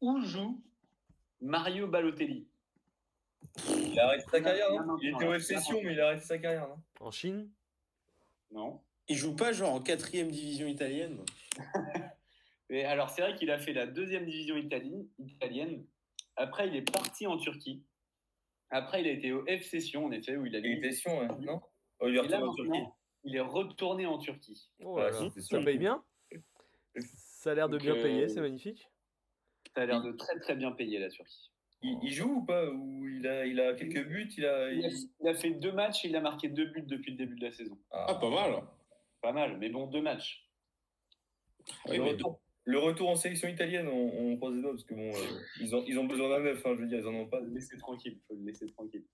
[SPEAKER 1] où joue Mario Balotelli?
[SPEAKER 4] Il a arrêté sa carrière,
[SPEAKER 1] Non,
[SPEAKER 4] non
[SPEAKER 1] non,
[SPEAKER 4] Il était au FC Sion, mais il a arrêté sa carrière, non
[SPEAKER 2] En Chine?
[SPEAKER 1] Non.
[SPEAKER 3] Il joue pas genre en quatrième division italienne
[SPEAKER 1] Et alors, c'est vrai qu'il a fait la deuxième division italienne, italienne. Après, il est parti en Turquie. Après, il a été au FC Sion, en effet, où il a
[SPEAKER 4] Il était Sion, ouais, non? Oh, il est
[SPEAKER 1] Et là,
[SPEAKER 4] retourné en Turquie.
[SPEAKER 1] il est retourné en Turquie.
[SPEAKER 2] Oh là
[SPEAKER 4] Ouais,
[SPEAKER 2] là.
[SPEAKER 4] c'était
[SPEAKER 2] Ça paye bien? Ça a l'air de
[SPEAKER 1] Donc,
[SPEAKER 2] bien
[SPEAKER 1] euh,
[SPEAKER 2] payer, c'est magnifique.
[SPEAKER 1] Ça a l'air de très très bien payer la Turquie.
[SPEAKER 4] Il, il joue ou pas? Ou il a, il a quelques buts il a,
[SPEAKER 1] Il a,
[SPEAKER 4] il-
[SPEAKER 1] il a fait deux matchs et il a marqué deux buts depuis le début de la saison.
[SPEAKER 3] Ah, pas mal.
[SPEAKER 1] Pas mal, mais bon, deux matchs.
[SPEAKER 3] Oui,
[SPEAKER 4] le,
[SPEAKER 3] mais-
[SPEAKER 4] retour, le retour en sélection italienne, on, on croise les doigts parce que bon, euh, ils, ont, ils ont besoin d'un neuf, hein, je veux dire, ils en ont pas.
[SPEAKER 1] Laisser tranquille, faut le laisser tranquille.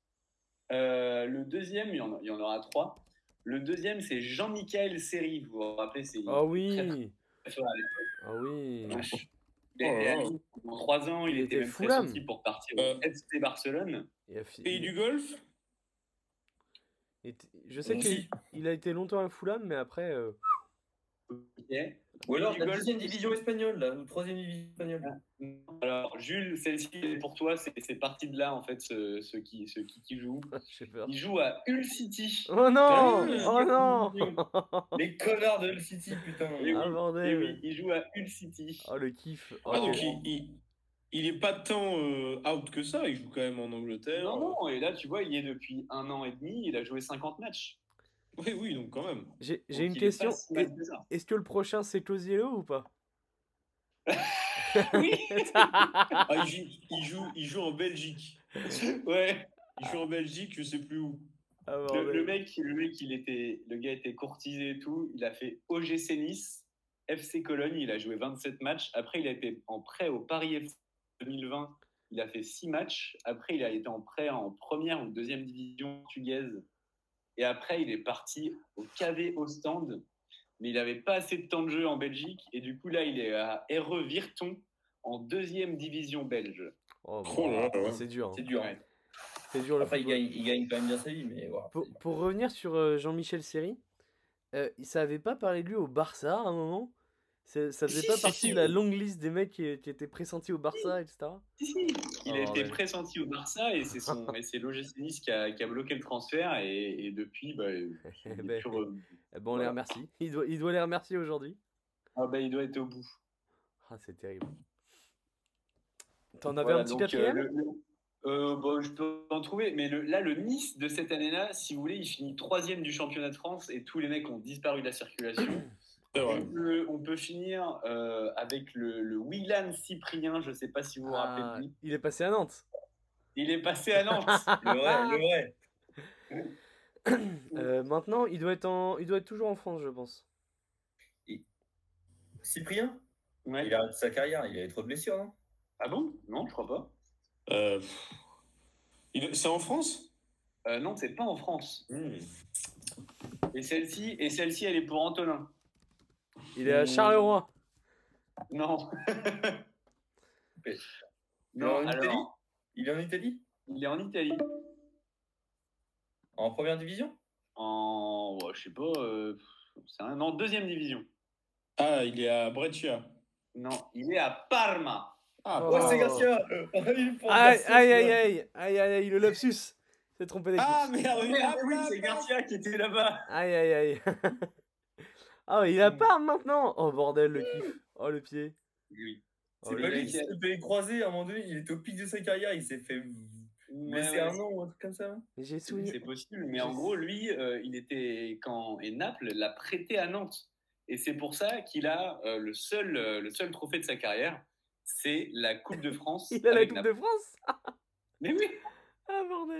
[SPEAKER 1] Euh, le deuxième, il y, en, a- il y en aura trois. Le deuxième, c'est Jean-Michel Seri. Vous vous rappelez, c'est
[SPEAKER 2] Ah oui. Ah oui
[SPEAKER 3] Oh
[SPEAKER 1] pendant trois ans, il,
[SPEAKER 2] Il
[SPEAKER 1] était
[SPEAKER 2] était
[SPEAKER 1] même pressenti pour partir
[SPEAKER 3] Euh.
[SPEAKER 1] au FC Barcelone.
[SPEAKER 3] Pays du golf
[SPEAKER 2] Je sais qu'il il a été longtemps à Fulham, mais après. euh.
[SPEAKER 4] Ou alors
[SPEAKER 1] Du
[SPEAKER 4] la
[SPEAKER 1] golf.
[SPEAKER 4] deuxième division espagnole, là, ou troisième division espagnole.
[SPEAKER 1] Alors, Jules, celle-ci est pour toi, c'est parti de là, en fait, ce, ce qui, ce qui, qui joue.
[SPEAKER 2] J'ai peur.
[SPEAKER 1] Il joue à Hull City.
[SPEAKER 2] Oh non
[SPEAKER 4] Ah,
[SPEAKER 2] Oh non
[SPEAKER 4] Les connards de Hull City, putain.
[SPEAKER 1] Oui,
[SPEAKER 2] Ah
[SPEAKER 1] et
[SPEAKER 2] bordel
[SPEAKER 1] oui, il joue à Hull City.
[SPEAKER 2] Oh le kiff
[SPEAKER 3] Ah,
[SPEAKER 2] Oh.
[SPEAKER 3] donc il, il, il est pas tant euh, out que ça, il joue quand même en Angleterre.
[SPEAKER 1] Non, non, et là, tu vois, il y est depuis un an et demi, il a joué 50 matchs.
[SPEAKER 3] Oui, oui, donc quand même.
[SPEAKER 2] J'ai une question.
[SPEAKER 1] si.
[SPEAKER 2] Est-ce que le prochain c'est Closiello ou pas?
[SPEAKER 1] Oui,
[SPEAKER 3] Ah, il, joue, il, joue, il joue en Belgique.
[SPEAKER 1] ouais.
[SPEAKER 3] Il joue en Belgique, je sais plus où.
[SPEAKER 2] Ah,
[SPEAKER 1] Le, le mec, le mec, il était, le gars était courtisé et tout. Il a fait OGC Nice, FC Cologne, il a joué 27 matchs. Après, il a été en prêt au Paris FC 2020. Il a fait 6 matchs. Après, il a été en prêt en première ou deuxième division portugaise. Et après, il est parti au KV Ostende. Mais il n'avait pas assez de temps de jeu en Belgique. Et du coup, là, il est à RE Virton en deuxième division belge.
[SPEAKER 2] Oh,
[SPEAKER 3] Oh.
[SPEAKER 2] C'est dur. hein.
[SPEAKER 4] C'est dur.
[SPEAKER 1] Ouais.
[SPEAKER 2] C'est dur le
[SPEAKER 4] Après, il gagne, il gagne quand même bien sa vie, mais.
[SPEAKER 2] Pour, pour revenir sur euh, Jean-Michel Seri, euh, ça avait pas parlé de lui au Barça à un moment? Ça faisait
[SPEAKER 1] Si,
[SPEAKER 2] pas
[SPEAKER 1] si,
[SPEAKER 2] partie
[SPEAKER 1] si,
[SPEAKER 2] de la
[SPEAKER 1] oui.
[SPEAKER 2] longue liste des mecs qui, qui étaient pressentis au Barça, etc.
[SPEAKER 1] Si, si. Il
[SPEAKER 2] Oh,
[SPEAKER 1] a été
[SPEAKER 2] bordel.
[SPEAKER 1] pressenti au Barça et c'est son et c'est l'OGC Nice qui a, qui a bloqué le transfert et, et depuis bah, il
[SPEAKER 2] Eh
[SPEAKER 1] est
[SPEAKER 2] ben, ben, on les remercie. Il doit, il doit les remercier aujourd'hui.
[SPEAKER 1] ah, bah, il doit être au bout.
[SPEAKER 2] Ah, c'est terrible. T'en avais
[SPEAKER 1] Voilà,
[SPEAKER 2] un petit
[SPEAKER 1] donc, euh,
[SPEAKER 2] quatrième?
[SPEAKER 1] le- euh, bon, je peux en trouver, mais le- là le Nice de cette année-là, si vous voulez, il finit troisième du championnat de France et tous les mecs ont disparu de la circulation. On peut, on peut finir euh, avec le, le Willan Cyprien, je sais pas si vous vous
[SPEAKER 2] Ah,
[SPEAKER 1] rappelez de lui.
[SPEAKER 2] Il est passé à Nantes.
[SPEAKER 1] Il est passé à Nantes.
[SPEAKER 4] Le vrai, le vrai.
[SPEAKER 2] Euh, maintenant, il doit, être en... il doit être toujours en France, je pense.
[SPEAKER 4] Cyprien?
[SPEAKER 1] Ouais.
[SPEAKER 4] Il a arrêté sa carrière, il avait trop de blessures, non?
[SPEAKER 1] Ah bon? Non, je crois pas.
[SPEAKER 3] Euh. Il- C'est en France?
[SPEAKER 1] Euh, non, c'est pas en France.
[SPEAKER 3] Hmm.
[SPEAKER 1] Et celle-ci, et celle-ci, elle est pour Antonin.
[SPEAKER 2] Il est à Charleroi.
[SPEAKER 1] Non.
[SPEAKER 4] Il est
[SPEAKER 1] non,
[SPEAKER 4] en Italie?
[SPEAKER 1] Alors,
[SPEAKER 4] Il est en Italie?
[SPEAKER 1] il est en Italie.
[SPEAKER 4] En première division?
[SPEAKER 1] En, ouais, je sais pas, euh, c'est un, en deuxième division.
[SPEAKER 3] Ah, il est à Brescia.
[SPEAKER 1] Non, il est à Parma.
[SPEAKER 3] Ah,
[SPEAKER 2] Oh.
[SPEAKER 4] C'est Garcia prend
[SPEAKER 2] Aïe, aïe, aïe, aïe, aïe, aïe, aïe, le lapsus. C'est trompé d'équipe.
[SPEAKER 3] Ah, merde, oui, ah,
[SPEAKER 1] oui,
[SPEAKER 3] ah,
[SPEAKER 1] c'est
[SPEAKER 3] ah,
[SPEAKER 1] Garcia qui était là-bas.
[SPEAKER 2] Aïe, aïe, aïe. ah, il a Parme maintenant. Oh, bordel, le kiff. Oh, le pied.
[SPEAKER 1] Oui.
[SPEAKER 2] Oh,
[SPEAKER 4] C'est
[SPEAKER 2] le
[SPEAKER 4] pas lui qui s'est fait croiser à un moment donné, il était au pic de sa carrière, il s'est fait blesser
[SPEAKER 1] Ouais,
[SPEAKER 4] un an ou un truc comme ça. hein.
[SPEAKER 2] Mais J'ai
[SPEAKER 1] c'est
[SPEAKER 2] souvenir.
[SPEAKER 1] c'est possible, mais en gros, lui, euh, il était quand et Naples l'a prêté à Nantes, et c'est pour ça qu'il a euh, le seul, euh, le seul trophée de sa carrière, c'est la Coupe de France.
[SPEAKER 2] Il a la Coupe
[SPEAKER 1] Naples.
[SPEAKER 2] de France?
[SPEAKER 1] Mais oui.
[SPEAKER 2] Ah, bordel.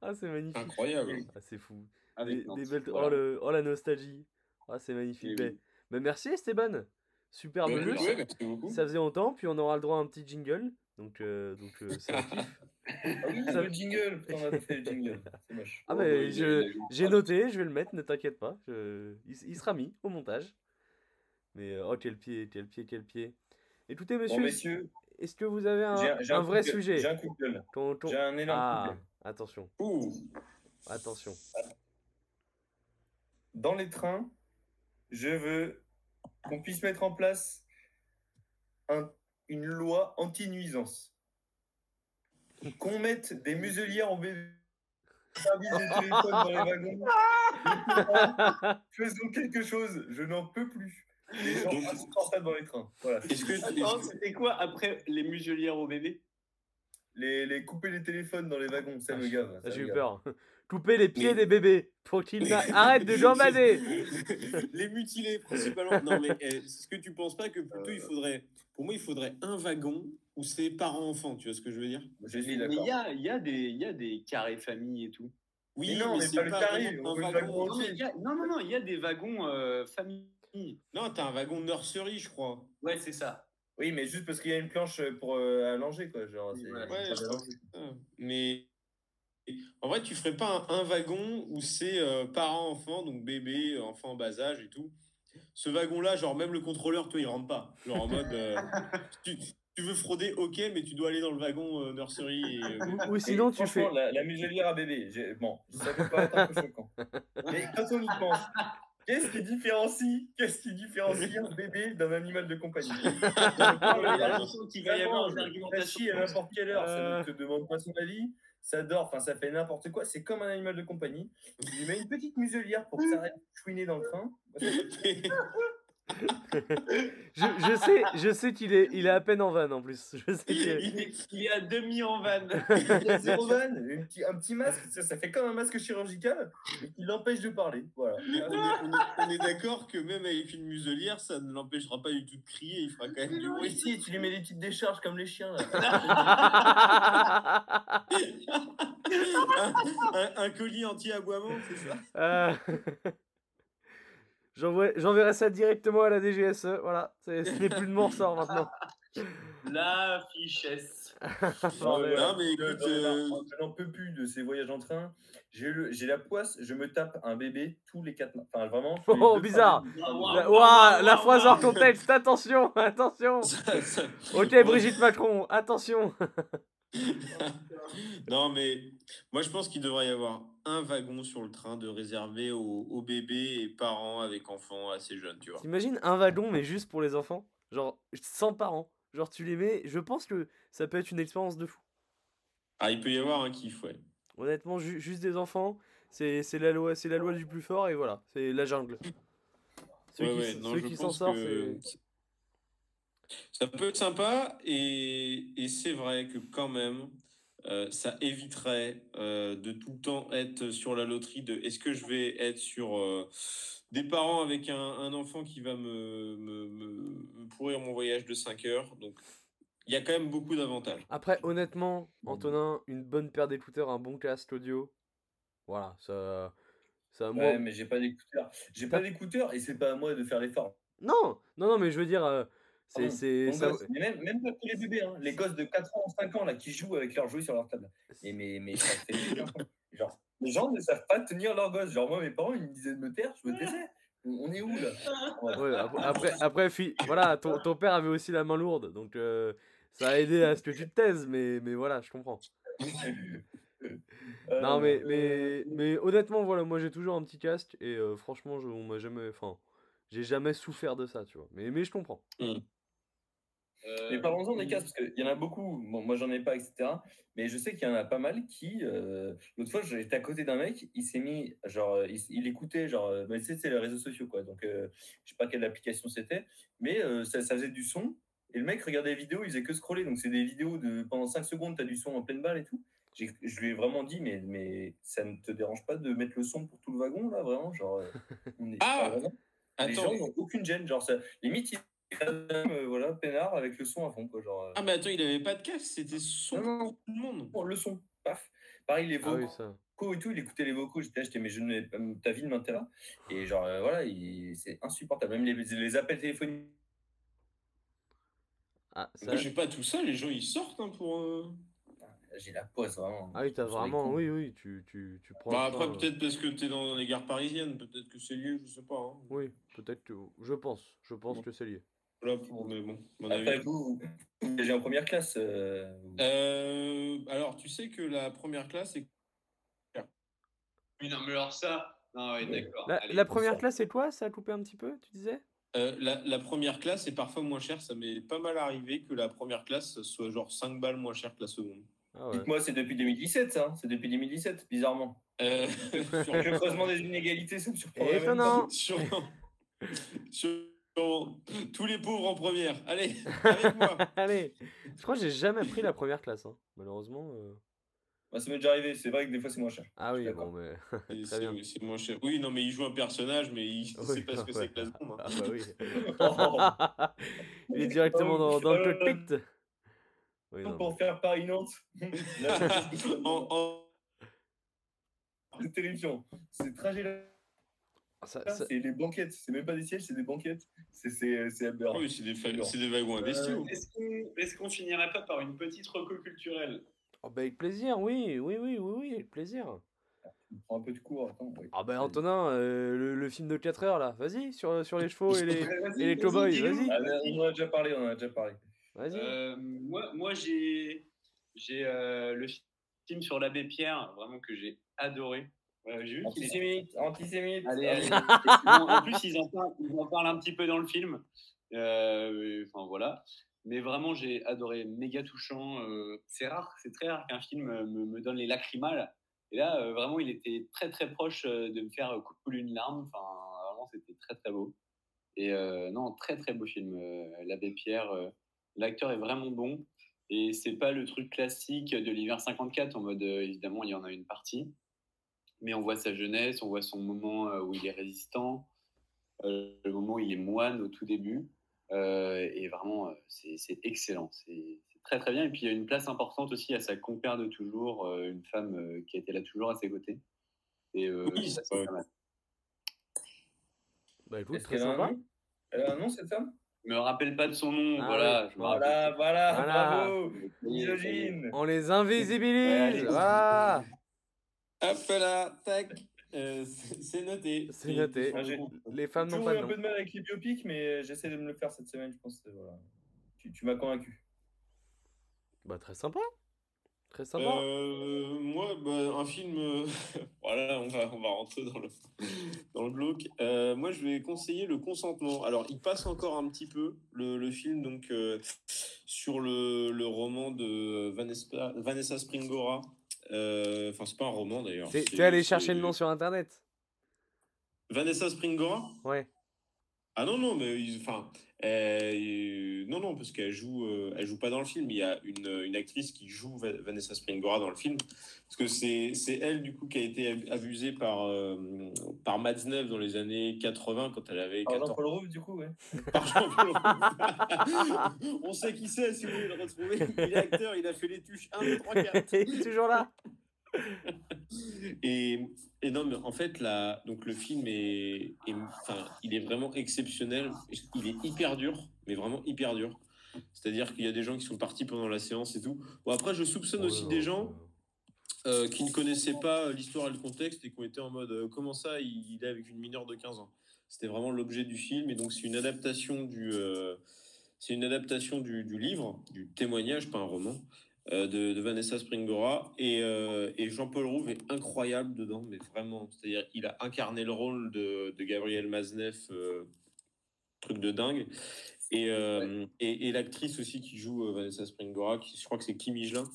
[SPEAKER 2] Ah, c'est magnifique.
[SPEAKER 3] Incroyable.
[SPEAKER 2] Ah, c'est fou.
[SPEAKER 1] Avec
[SPEAKER 2] Des,
[SPEAKER 1] Nantes,
[SPEAKER 2] des belles...
[SPEAKER 1] voilà.
[SPEAKER 2] oh, le... oh, la nostalgie. Ah, c'est magnifique.
[SPEAKER 1] Eh
[SPEAKER 2] Mais-
[SPEAKER 1] oui.
[SPEAKER 2] mais merci, Esteban. Superbe
[SPEAKER 3] Ouais,
[SPEAKER 2] jeu.
[SPEAKER 3] ouais, merci beaucoup.
[SPEAKER 2] Ça faisait longtemps, puis on aura le droit à un petit jingle. Donc, euh, donc euh, c'est un kiff.
[SPEAKER 4] Ah oui,
[SPEAKER 2] Ça-
[SPEAKER 4] le jingle, putain, on a fait le jingle. C'est moche.
[SPEAKER 2] Ah,
[SPEAKER 1] Oh,
[SPEAKER 2] mais
[SPEAKER 1] bah,
[SPEAKER 2] je- j'ai noté, je vais le mettre, ne t'inquiète pas. je- Il, il sera mis au montage. Mais euh, oh, quel pied, quel pied, quel pied. Écoutez,
[SPEAKER 4] Bon,
[SPEAKER 2] monsieur,
[SPEAKER 4] messieurs,
[SPEAKER 2] est-ce que vous avez un,
[SPEAKER 4] j'ai un, j'ai
[SPEAKER 2] un
[SPEAKER 4] coup
[SPEAKER 2] vrai sujet?
[SPEAKER 4] J'ai un coup de gueule.
[SPEAKER 2] Ton- ton-
[SPEAKER 4] J'ai un énorme coup de
[SPEAKER 2] Ah,
[SPEAKER 4] gueule.
[SPEAKER 2] attention,
[SPEAKER 3] Ouh.
[SPEAKER 2] attention.
[SPEAKER 4] Dans les trains, je veux qu'on puisse mettre en place un- une loi anti-nuisance. Qu'on mette des muselières en bébé. Service de téléphone dans les wagons. Faisons quelque chose, je n'en peux plus. Les gens insupportables dans les trains. Voilà.
[SPEAKER 3] Est-ce que
[SPEAKER 1] Attends, c'était quoi après les muselières au bébé?
[SPEAKER 4] Les, les couper les téléphones dans les wagons, ça
[SPEAKER 2] Ah,
[SPEAKER 4] me gave. ça
[SPEAKER 2] J'ai eu peur. Couper les pieds
[SPEAKER 3] Mais-
[SPEAKER 2] des bébés pour qu'ils arrêtent de gambader.
[SPEAKER 3] les mutilés principalement. Non mais eh, est-ce que tu penses pas que plutôt il faudrait, pour moi il faudrait un wagon où c'est parents-enfants, tu vois ce que je veux dire?
[SPEAKER 4] Je
[SPEAKER 1] il y a, il y, a des- il y a des carrés famille et tout.
[SPEAKER 3] Oui,
[SPEAKER 4] Mais non, mais
[SPEAKER 3] c'est
[SPEAKER 4] pas le carré,
[SPEAKER 3] vraiment un wagon.
[SPEAKER 1] Non, mais il y a- non, non, non, il y a des wagons euh, famille.
[SPEAKER 3] Non, t'as un wagon nursery, je crois.
[SPEAKER 1] Ouais, c'est ça.
[SPEAKER 4] Oui, mais juste parce qu'il y a une planche pour euh, allonger, quoi. Genre,
[SPEAKER 1] Ouais,
[SPEAKER 3] Ouais. Mais en vrai, tu ferais pas un, un wagon où c'est euh, parents-enfants, donc bébé, enfant en bas âge et tout. Ce wagon-là, genre même le contrôleur, toi, il rentre pas. Genre en mode, euh, tu, tu veux frauder, ok, mais tu dois aller dans le wagon euh, nursery. Et, euh,
[SPEAKER 2] Ou, ou
[SPEAKER 4] Et
[SPEAKER 2] sinon, tu fais.
[SPEAKER 4] La, la muselière à bébé, bon, ça peut pas être un peu choquant. Mais quand on y pense, qu'est-ce qui différencie, qu'est-ce qui différencie un bébé d'un animal de compagnie?
[SPEAKER 1] Il y a qu'il va y avoir une argumentation.
[SPEAKER 4] à n'importe quelle heure, ça
[SPEAKER 2] Euh.
[SPEAKER 4] ne te demande pas son avis, ça dort, enfin ça fait n'importe quoi, c'est comme un animal de compagnie. Tu lui mets une petite muselière pour que ça arrête de chouiner dans le train.
[SPEAKER 2] Je, je sais, je sais qu'il est, il est à peine en vanne en plus. Je sais
[SPEAKER 1] Il est, il est à demi en vanne.
[SPEAKER 4] Il a zéro vanne, un petit, un petit masque, ça, ça fait comme un masque chirurgical, qui l'empêche de parler. Voilà.
[SPEAKER 3] on est, on est- on est d'accord que même avec une muselière, ça ne l'empêchera pas du tout de crier, il fera quand même du
[SPEAKER 4] Oui,
[SPEAKER 3] bruit.
[SPEAKER 4] si, tu lui mets des petites décharges comme les chiens. Là.
[SPEAKER 3] un, un- un colis anti-aboiement, c'est ça
[SPEAKER 2] Euh, J'enverrai ça directement à la DGSE. Voilà, c'est- ce n'est plus de mon ressort maintenant.
[SPEAKER 1] La fichesse.
[SPEAKER 2] Bordel.
[SPEAKER 3] Non, mais
[SPEAKER 4] Je-
[SPEAKER 3] écoute, euh,
[SPEAKER 4] je n'en peux plus de ces voyages en train. J'ai le- j'ai la poisse, je me tape un bébé tous les quatre mois. Enfin, vraiment.
[SPEAKER 2] Oh, bizarre.
[SPEAKER 4] mois.
[SPEAKER 2] La- phrase hors contexte, attention, attention.
[SPEAKER 3] ça- ça-
[SPEAKER 2] Ok, Brigitte Macron, attention.
[SPEAKER 3] Non, mais moi je pense qu'il devrait y avoir un wagon sur le train de réservé aux, aux bébés et parents avec enfants assez jeunes, tu vois.
[SPEAKER 2] T'imagines un wagon, mais juste pour les enfants? Genre, sans parents. Genre, tu les mets. Je pense que ça peut être une expérience de fou.
[SPEAKER 3] Ah, il peut y avoir un kiff, ouais.
[SPEAKER 2] Honnêtement, ju- juste des enfants, c'est la, loi- c'est la loi du plus fort et voilà, c'est la jungle. Ceux
[SPEAKER 3] Ouais,
[SPEAKER 2] qui, s'en sortent,
[SPEAKER 3] que ça peut être sympa et, et c'est vrai que quand même, euh, ça éviterait euh, de tout le temps être sur la loterie de est-ce que je vais être sur euh, des parents avec un, un enfant qui va me, me, me- me pourrir mon voyage de 5 heures? Donc, il y a quand même beaucoup d'avantages.
[SPEAKER 2] Après, honnêtement, Antonin, une bonne paire d'écouteurs, un bon casque audio. Voilà, ça. ça moi...
[SPEAKER 4] Ouais, mais j'ai pas d'écouteurs. J'ai pas d'écouteurs et c'est pas à moi de faire l'effort.
[SPEAKER 2] Non, non, non, mais je veux dire, euh, C'est, ça-
[SPEAKER 4] même, même pas tous les bébés, hein, les gosses de 4 ans, 5 ans là, qui jouent avec leurs jouets sur leur table. Et mais, mais ça fait chier, hein. Genre, les gens ne savent pas tenir leur gosse. Genre, moi, mes parents, ils me disaient de me taire, je me taisais. On est où là? Ouais.
[SPEAKER 2] Après, voilà, ton, ton père avait aussi la main lourde, donc euh, ça a aidé à ce que tu te taises, mais, mais voilà, je comprends.
[SPEAKER 4] Euh,
[SPEAKER 2] Non, mais, mais, mais honnêtement, voilà, moi j'ai toujours un petit casque et euh, franchement, je, on m'a jamais, enfin, j'ai jamais souffert de ça, tu vois. Mais, mais je comprends.
[SPEAKER 1] Euh,
[SPEAKER 4] Mais parlons-en des casques, parce qu'il y en a beaucoup. Bon, moi, j'en ai pas, etc. Mais je sais qu'il y en a pas mal qui. euh, L'autre fois, j'étais à côté d'un mec, il s'est mis. Genre, euh, il, il écoutait, genre. euh, bah, tu sais, c'est les réseaux sociaux, quoi. Donc, euh, je sais pas quelle application c'était. Mais euh, ça, ça faisait du son. Et le mec regardait les vidéos, il faisait que scroller. Donc, c'est des vidéos de. Pendant 5 secondes, tu as du son en pleine balle et tout. Je lui ai vraiment dit, mais, mais ça ne te dérange pas de mettre le son pour tout le wagon, là, vraiment Genre. on est-
[SPEAKER 3] Ah
[SPEAKER 4] vraiment, les
[SPEAKER 3] Attends.
[SPEAKER 4] gens n'ont aucune gêne. Genre, ça, limite, ils euh, voilà, peinard avec le son à fond, quoi. Genre. euh,
[SPEAKER 3] Ah, mais attends, il avait pas de casque, c'était son
[SPEAKER 4] Non, non.
[SPEAKER 3] pour tout le monde.
[SPEAKER 4] Oh, le son, paf. Pareil, les
[SPEAKER 2] Ah
[SPEAKER 4] vocaux
[SPEAKER 2] oui,
[SPEAKER 4] et tout, il écoutait les vocaux. J'étais j'étais, mais je ne, ta vie ne m'intéresse. Et genre, euh, voilà, il- c'est insupportable. Même les, les appels téléphoniques.
[SPEAKER 2] Ah, ça...
[SPEAKER 3] J'ai pas tout ça, les gens ils sortent hein, pour. euh,
[SPEAKER 4] J'ai la pause, vraiment.
[SPEAKER 2] Ah oui, t'as vraiment, oui, oui, tu, tu, tu prends.
[SPEAKER 3] Bah, après,
[SPEAKER 2] train, euh,
[SPEAKER 3] peut-être parce que t'es dans les gares parisiennes, peut-être que c'est lié, je sais pas. hein.
[SPEAKER 2] Oui, peut-être que. Je pense, je pense
[SPEAKER 3] Bon.
[SPEAKER 2] que c'est lié.
[SPEAKER 3] Là, pour, mais bon, mon
[SPEAKER 4] Après,
[SPEAKER 3] avis.
[SPEAKER 4] vous, vous voyagez en première classe. euh,
[SPEAKER 3] Euh, alors, tu sais que la première classe est.
[SPEAKER 1] Oui, non, mais alors ça. Non, ouais, d'accord.
[SPEAKER 2] La,
[SPEAKER 1] Allez,
[SPEAKER 2] la première
[SPEAKER 4] ça.
[SPEAKER 2] classe, c'est quoi Ça a coupé un petit peu, tu disais?
[SPEAKER 3] Euh, la, la première classe est parfois moins chère. Ça m'est pas mal arrivé que la première classe soit genre 5 balles moins chère que la seconde.
[SPEAKER 2] Ah ouais.
[SPEAKER 4] Dites-moi, c'est depuis 2017, ça. hein. C'est depuis 2017, bizarrement.
[SPEAKER 3] Euh, sur-
[SPEAKER 4] Le creusement des inégalités, ça me surprend.
[SPEAKER 2] Étonnant.
[SPEAKER 3] Sûrement. Tous les pauvres en première. Allez, avec moi.
[SPEAKER 2] Allez Je crois que j'ai jamais pris la première classe, hein. malheureusement. euh.
[SPEAKER 4] Bah, ça m'est déjà arrivé. C'est vrai que des fois, c'est moins cher.
[SPEAKER 2] Ah oui, bon, mais.
[SPEAKER 3] Et
[SPEAKER 2] Très bien.
[SPEAKER 3] C'est c'est moins cher. Oui, non, mais il joue un personnage, mais il
[SPEAKER 2] Oui,
[SPEAKER 3] sait pas ce que
[SPEAKER 2] ouais.
[SPEAKER 3] c'est que la seconde. hein.
[SPEAKER 2] Ah bah oui.
[SPEAKER 4] Oh.
[SPEAKER 2] Il est directement dans, dans le
[SPEAKER 4] Euh,
[SPEAKER 2] cockpit. Oui, non,
[SPEAKER 4] Pour faire Paris-Nantes.
[SPEAKER 3] En- en-
[SPEAKER 4] C'est terrifiant. Ces trajets-là,
[SPEAKER 2] ça- ça-
[SPEAKER 4] c'est les banquettes. C'est même pas des sièges, c'est des banquettes. C'est- C'est c'est aberrant.
[SPEAKER 3] Ah oui, c'est des, des wagons à bestiaux.
[SPEAKER 1] Euh, Est-ce qu'on qu'on finirait pas par une petite reco culturelle?
[SPEAKER 2] Oh, bah, avec plaisir, oui, oui, oui, oui, oui, avec plaisir.
[SPEAKER 4] Je prends un peu de cours. Attends.
[SPEAKER 2] Ah bah Antonin, euh, le, le film de 4 heures là, vas-y, sur, sur les chevaux et les, et les cow-boys, vas-y,
[SPEAKER 4] Ah, on en a déjà parlé, on en a déjà parlé.
[SPEAKER 2] vas-y.
[SPEAKER 1] Euh, moi, moi j'ai j'ai euh, le film sur l'abbé Pierre, vraiment que j'ai adoré. J'ai vu
[SPEAKER 4] Antisémite, antisémite.
[SPEAKER 1] Allez,
[SPEAKER 4] Ah,
[SPEAKER 1] allez. En plus, ils en, parlent, ils en parlent un petit peu dans le film. Euh, Enfin, voilà. Mais vraiment, j'ai adoré. Méga touchant. euh, c'est rare, c'est très rare qu'un film euh, me, me donne les lacrymales. Et là, euh, vraiment, il était très, très proche de me faire couler une larme. Enfin, vraiment, c'était très, très beau. Et non, très, très beau film. L'abbé Pierre, l'acteur est vraiment bon. Et c'est pas le truc classique de l'hiver 54, en mode, évidemment, il y en a une partie mais on voit sa jeunesse, on voit son moment euh, où il est résistant, euh, le moment où il est moine au tout début. Euh, et vraiment, c'est excellent. C'est très très bien. Et puis il y a une place importante aussi à sa compère de toujours, euh, une femme euh, qui a été là toujours à ses côtés. Et euh,
[SPEAKER 3] Oui,
[SPEAKER 1] ça, c'est pas mal.
[SPEAKER 2] Bah écoute, très sympa.
[SPEAKER 4] Elle a un nom, cette femme?
[SPEAKER 1] Je me rappelle pas de son nom,
[SPEAKER 2] Ah
[SPEAKER 1] voilà.
[SPEAKER 2] ouais.
[SPEAKER 1] je me
[SPEAKER 4] Voilà, voilà,
[SPEAKER 2] Voilà.
[SPEAKER 4] bravo. Misogyne.
[SPEAKER 2] On les invisibilise, voilà.
[SPEAKER 3] Hop là, tac. Euh, c'est noté.
[SPEAKER 2] C'est noté.
[SPEAKER 4] Ah, j'ai-
[SPEAKER 2] Les femmes n'ont pas de
[SPEAKER 4] un peu de mal avec les biopics, mais j'essaie de me le faire cette semaine, je pense. que, Voilà. Tu, tu m'as convaincu.
[SPEAKER 2] Bah très sympa. Très sympa.
[SPEAKER 3] Euh, moi, bah, un film. euh, voilà, on va, on va rentrer dans le, dans le glauque. Euh, moi, je vais conseiller Le Consentement. Alors, il passe encore un petit peu, le, le film, donc, euh, sur le, le roman de Vanessa, Vanessa Springora. Euh, Enfin, c'est pas un roman d'ailleurs.
[SPEAKER 2] T'es
[SPEAKER 3] c'est-
[SPEAKER 2] t'es allé chercher le nom sur internet?
[SPEAKER 3] Vanessa Springora?
[SPEAKER 2] Ouais.
[SPEAKER 3] Ah non, non, mais enfin, euh, non, non, parce qu'elle joue, euh, elle joue pas dans le film. Il y a une, une actrice qui joue Va- Vanessa Springora dans le film, parce que c'est, c'est elle du coup qui a été ab- abusée par euh, par dans les années 80 quand elle avait
[SPEAKER 4] Par
[SPEAKER 3] 14
[SPEAKER 4] Jean-Paul Rouve, du coup, ouais.
[SPEAKER 3] par Jean-Paul. On sait qui c'est si vous voulez le retrouver. Il est acteur, il a fait les tuches 1, 2, 3, 4.
[SPEAKER 2] Il est toujours là.
[SPEAKER 3] Et, et non, mais en fait, là, donc le film est, est- enfin, il est vraiment exceptionnel. Il est hyper dur, mais vraiment hyper dur. C'est-à-dire qu'il y a des gens qui sont partis pendant la séance et tout. Bon, après, je soupçonne aussi des gens euh, qui ne connaissaient pas l'histoire et le contexte et qui ont été en mode euh, comment ça, il, il est avec une mineure de 15 ans. C'était vraiment l'objet du film et donc c'est une adaptation du, euh, c'est une adaptation du, du livre, du témoignage, pas un roman, euh, de, de Vanessa Springora et, euh, et Jean-Paul Rouve est incroyable dedans, mais vraiment, c'est-à-dire il a incarné le rôle de, de Gabriel Maznev, euh, truc de dingue. Et, euh, et, et l'actrice aussi qui joue euh, Vanessa Springora, qui, je crois que c'est Kim Higelin,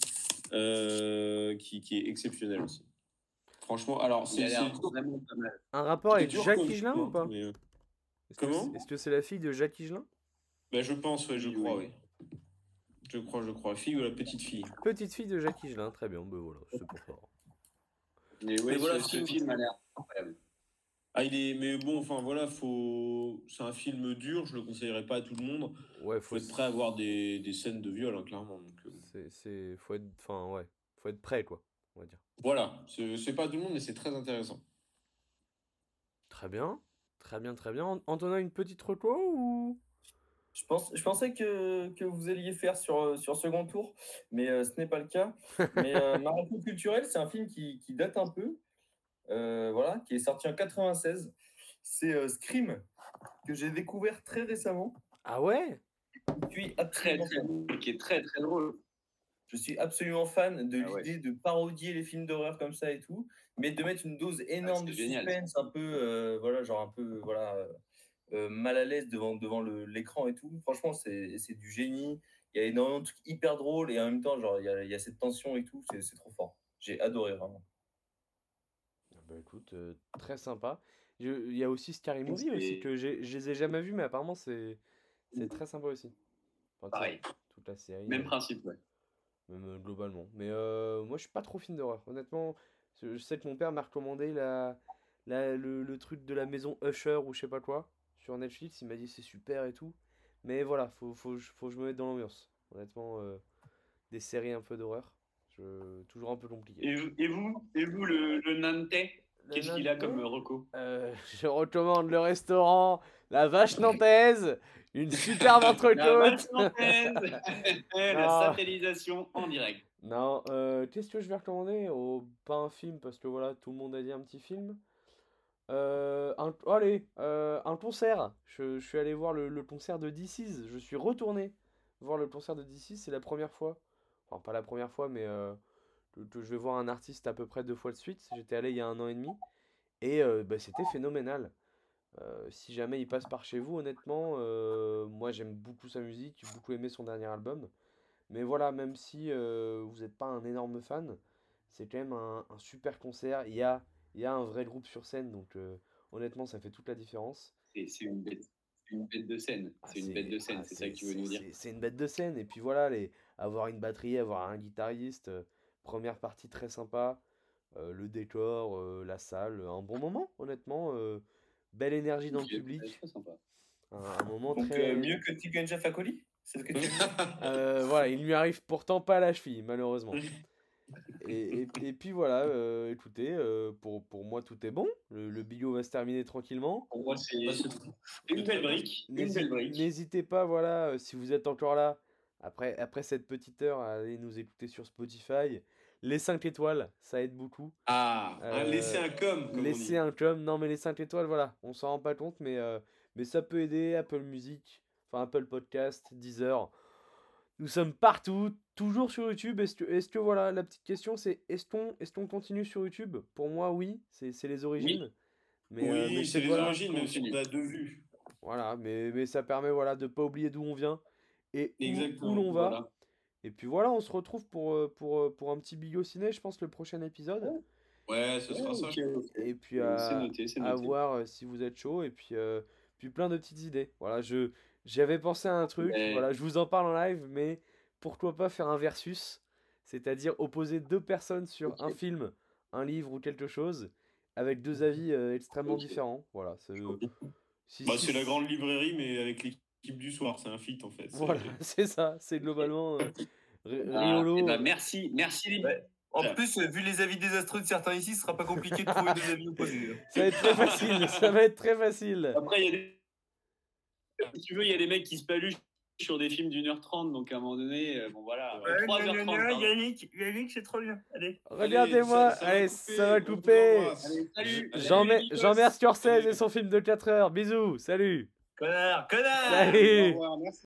[SPEAKER 3] euh, qui, qui est exceptionnelle aussi. Franchement, alors c'est
[SPEAKER 1] l'air
[SPEAKER 3] c'est-
[SPEAKER 1] vraiment pas mal.
[SPEAKER 2] Un rapport avec
[SPEAKER 3] dur
[SPEAKER 2] Jacques Higelin ou pas
[SPEAKER 3] mais, euh,
[SPEAKER 2] Est-ce que
[SPEAKER 3] Comment
[SPEAKER 2] c'est- Est-ce que c'est la fille de Jacques Higelin?
[SPEAKER 3] Bah, Je pense, ouais, je
[SPEAKER 1] Oui,
[SPEAKER 3] crois,
[SPEAKER 1] oui.
[SPEAKER 3] oui. Je crois, je crois. Fille ou la petite fille
[SPEAKER 2] Petite fille de Jacques Higelin, très bien, ben voilà, c'est pour ça.
[SPEAKER 1] Mais ouais,
[SPEAKER 3] voilà,
[SPEAKER 1] ce,
[SPEAKER 3] film-
[SPEAKER 1] film a l'air incroyable.
[SPEAKER 3] Ah, il est, mais bon, enfin voilà, faut. C'est un film dur, je le conseillerais pas à tout le monde.
[SPEAKER 2] Ouais,
[SPEAKER 3] Faut
[SPEAKER 2] faut,
[SPEAKER 3] être prêt à voir des, des scènes de viol, hein, clairement. Donc, euh,
[SPEAKER 2] c'est, c'est, faut être, enfin ouais, faut être prêt quoi, on va dire.
[SPEAKER 3] voilà, c'est c'est pas tout le monde, mais c'est très intéressant.
[SPEAKER 2] Très bien, très bien, très bien. Antonin, une petite reco ou?
[SPEAKER 4] Je, pense, je pensais que, que vous alliez faire sur, euh, sur second tour, mais euh, ce n'est pas le cas. Mais euh, Marathon culturel, c'est un film qui, qui date un peu, euh, voilà, qui est sorti en 96. C'est euh, Scream, que j'ai découvert très récemment.
[SPEAKER 2] Ah ouais?
[SPEAKER 4] Je suis
[SPEAKER 1] Très, très qui est très, très drôle.
[SPEAKER 4] Je suis absolument fan de
[SPEAKER 1] Ah ouais.
[SPEAKER 4] l'idée de parodier les films d'horreur comme ça et tout, mais de mettre une dose énorme
[SPEAKER 1] c'est
[SPEAKER 4] de
[SPEAKER 1] génial.
[SPEAKER 4] suspense, un peu, euh, voilà, genre un peu, voilà, euh, mal à l'aise devant, devant le- l'écran et tout. Franchement, c'est c'est du génie. Il y a énormément de trucs hyper drôles et en même temps, genre, il y a, il y a cette tension et tout. C'est c'est trop fort. J'ai adoré vraiment.
[SPEAKER 2] Ah Bah écoute, euh, très sympa. Je- Il y a aussi Scary Movie aussi que j'ai, je les ai jamais vus, mais apparemment c'est, c'est très sympa aussi. Enfin,
[SPEAKER 1] Pareil.
[SPEAKER 2] Toute la série.
[SPEAKER 1] Même
[SPEAKER 2] euh,
[SPEAKER 1] principe, ouais.
[SPEAKER 2] même euh, globalement. Mais euh, moi, je suis pas trop film d'horreur. Honnêtement, je je sais que mon père m'a recommandé la, la- le, le truc de la maison Usher ou je sais pas quoi sur Netflix. Il m'a dit c'est super et tout. Mais voilà, faut, faut, faut que je me mette dans l'ambiance. Honnêtement, euh, des séries un peu d'horreur, je, toujours un peu compliqué.
[SPEAKER 1] Et, vous- et vous, et vous le, le Nantais, qu'est-ce qu'il a comme reco?
[SPEAKER 2] Euh, je recommande le restaurant La Vache Nantaise, une superbe
[SPEAKER 1] La
[SPEAKER 2] entrecôte.
[SPEAKER 1] vache nantaise La satellisation en direct.
[SPEAKER 2] Non, euh, qu'est-ce que je vais recommander? Oh, pas un film, parce que voilà, tout le monde a dit un petit film. Euh, un, oh, allez, euh, un concert. Je, suis allé voir le, concert de DC's. Je suis retourné voir le concert de DC's. C'est la première fois. Enfin, pas la première fois, mais euh, je vais voir un artiste à peu près deux fois de suite. J'étais allé il y a un an et demi. Et bah, c'était phénoménal. Si jamais il passe par chez vous, honnêtement, moi j'aime beaucoup sa musique. J'ai beaucoup aimé son dernier album. Mais voilà, même si vous n'êtes pas un énorme fan, c'est quand même un, un super concert. Il y a, il y a un vrai groupe sur scène, donc euh, honnêtement, ça fait toute la différence.
[SPEAKER 1] C'est une bête. Une bête de scène.
[SPEAKER 2] Ah,
[SPEAKER 1] C'est une bête de scène,
[SPEAKER 2] ah,
[SPEAKER 1] c'est ça que tu veux nous dire.
[SPEAKER 2] c'est- une bête de scène. Et puis voilà, les, avoir une batterie, avoir un guitariste, euh, première partie très sympa, euh, le décor, euh, la salle, un bon moment, honnêtement. euh, belle énergie dans le
[SPEAKER 1] Ok,
[SPEAKER 2] public.
[SPEAKER 1] sympa.
[SPEAKER 2] Un, un moment
[SPEAKER 4] Donc,
[SPEAKER 2] très.
[SPEAKER 4] euh, mieux que Tiken Jeff Akoli C'est ce que tu veux dire?
[SPEAKER 2] Euh, voilà, il lui arrive pourtant pas à la cheville, malheureusement. Et, et- et puis voilà, euh, écoutez, euh, pour, pour moi tout est bon. Le, le bigot va se terminer tranquillement.
[SPEAKER 1] Pour moi, c'est une belle brique.
[SPEAKER 2] N'hésitez pas, voilà, euh, si vous êtes encore là, après, après cette petite heure, à aller nous écouter sur Spotify. Les 5 étoiles, ça aide beaucoup.
[SPEAKER 3] Ah,
[SPEAKER 2] Euh,
[SPEAKER 3] un laisser un com, comme on
[SPEAKER 2] Laissez
[SPEAKER 3] dit.
[SPEAKER 2] un com. Non, mais les 5 étoiles, voilà, on s'en rend pas compte, mais, euh, mais ça peut aider. Apple Music, enfin Apple Podcast, Deezer. Nous sommes partout, toujours sur YouTube. Est-ce que, voilà, la petite question, c'est est-ce qu'on est qu'on continue sur YouTube? Pour moi, oui, c'est les origines. Euh, mais
[SPEAKER 3] Oui, c'est les
[SPEAKER 2] voilà,
[SPEAKER 3] origines, même si on a deux vues.
[SPEAKER 2] Voilà, mais, mais ça permet voilà, de pas oublier d'où on vient et où- l'on va.
[SPEAKER 1] Voilà.
[SPEAKER 2] Et puis voilà, on se retrouve pour, euh, pour, euh, pour un petit bigot ciné, je pense, le prochain épisode.
[SPEAKER 3] Ouais, ce sera ça.
[SPEAKER 2] Et puis
[SPEAKER 1] Euh,
[SPEAKER 2] à,
[SPEAKER 1] noté,
[SPEAKER 2] voir euh, si vous êtes chaud. Et puis, euh, puis plein de petites idées. Voilà, je j'avais pensé à un truc.
[SPEAKER 1] Mais-
[SPEAKER 2] Voilà, je vous en parle en live, mais pourquoi pas faire un versus, c'est-à-dire opposer deux personnes sur un film, un livre ou quelque chose, avec deux avis euh, extrêmement différents. Voilà, c'est si-
[SPEAKER 3] Bah,
[SPEAKER 2] si-
[SPEAKER 3] la grande librairie, mais avec l'équipe du soir. C'est un feat, en fait. C'est-
[SPEAKER 2] Voilà, c'est ça, c'est globalement euh,
[SPEAKER 1] Ah, eh ben, merci, merci les,
[SPEAKER 4] Ouais. En plus, vu les avis désastreux de certains ici, ce sera pas compliqué de trouver des avis opposés.
[SPEAKER 2] Ça va être très facile, ça va être très facile.
[SPEAKER 1] Après, il y a des... Si tu veux, il y a des mecs qui se paluchent sur des films d'une heure trente, donc à un moment donné, euh, bon voilà,
[SPEAKER 4] Ouais,
[SPEAKER 1] 3h30. pardon.
[SPEAKER 4] Yannick, Yannick, c'est trop bien. Allez.
[SPEAKER 2] Regardez-moi, allez, ça va couper.
[SPEAKER 3] t'embrasse.
[SPEAKER 1] Allez, salut.
[SPEAKER 2] Jean-
[SPEAKER 1] Salut, Nikos.
[SPEAKER 2] Jean-Mer Scorsese et son film de 4 heures. Bisous, salut.
[SPEAKER 4] Connard, connard
[SPEAKER 2] Salut.
[SPEAKER 3] Au revoir, merci.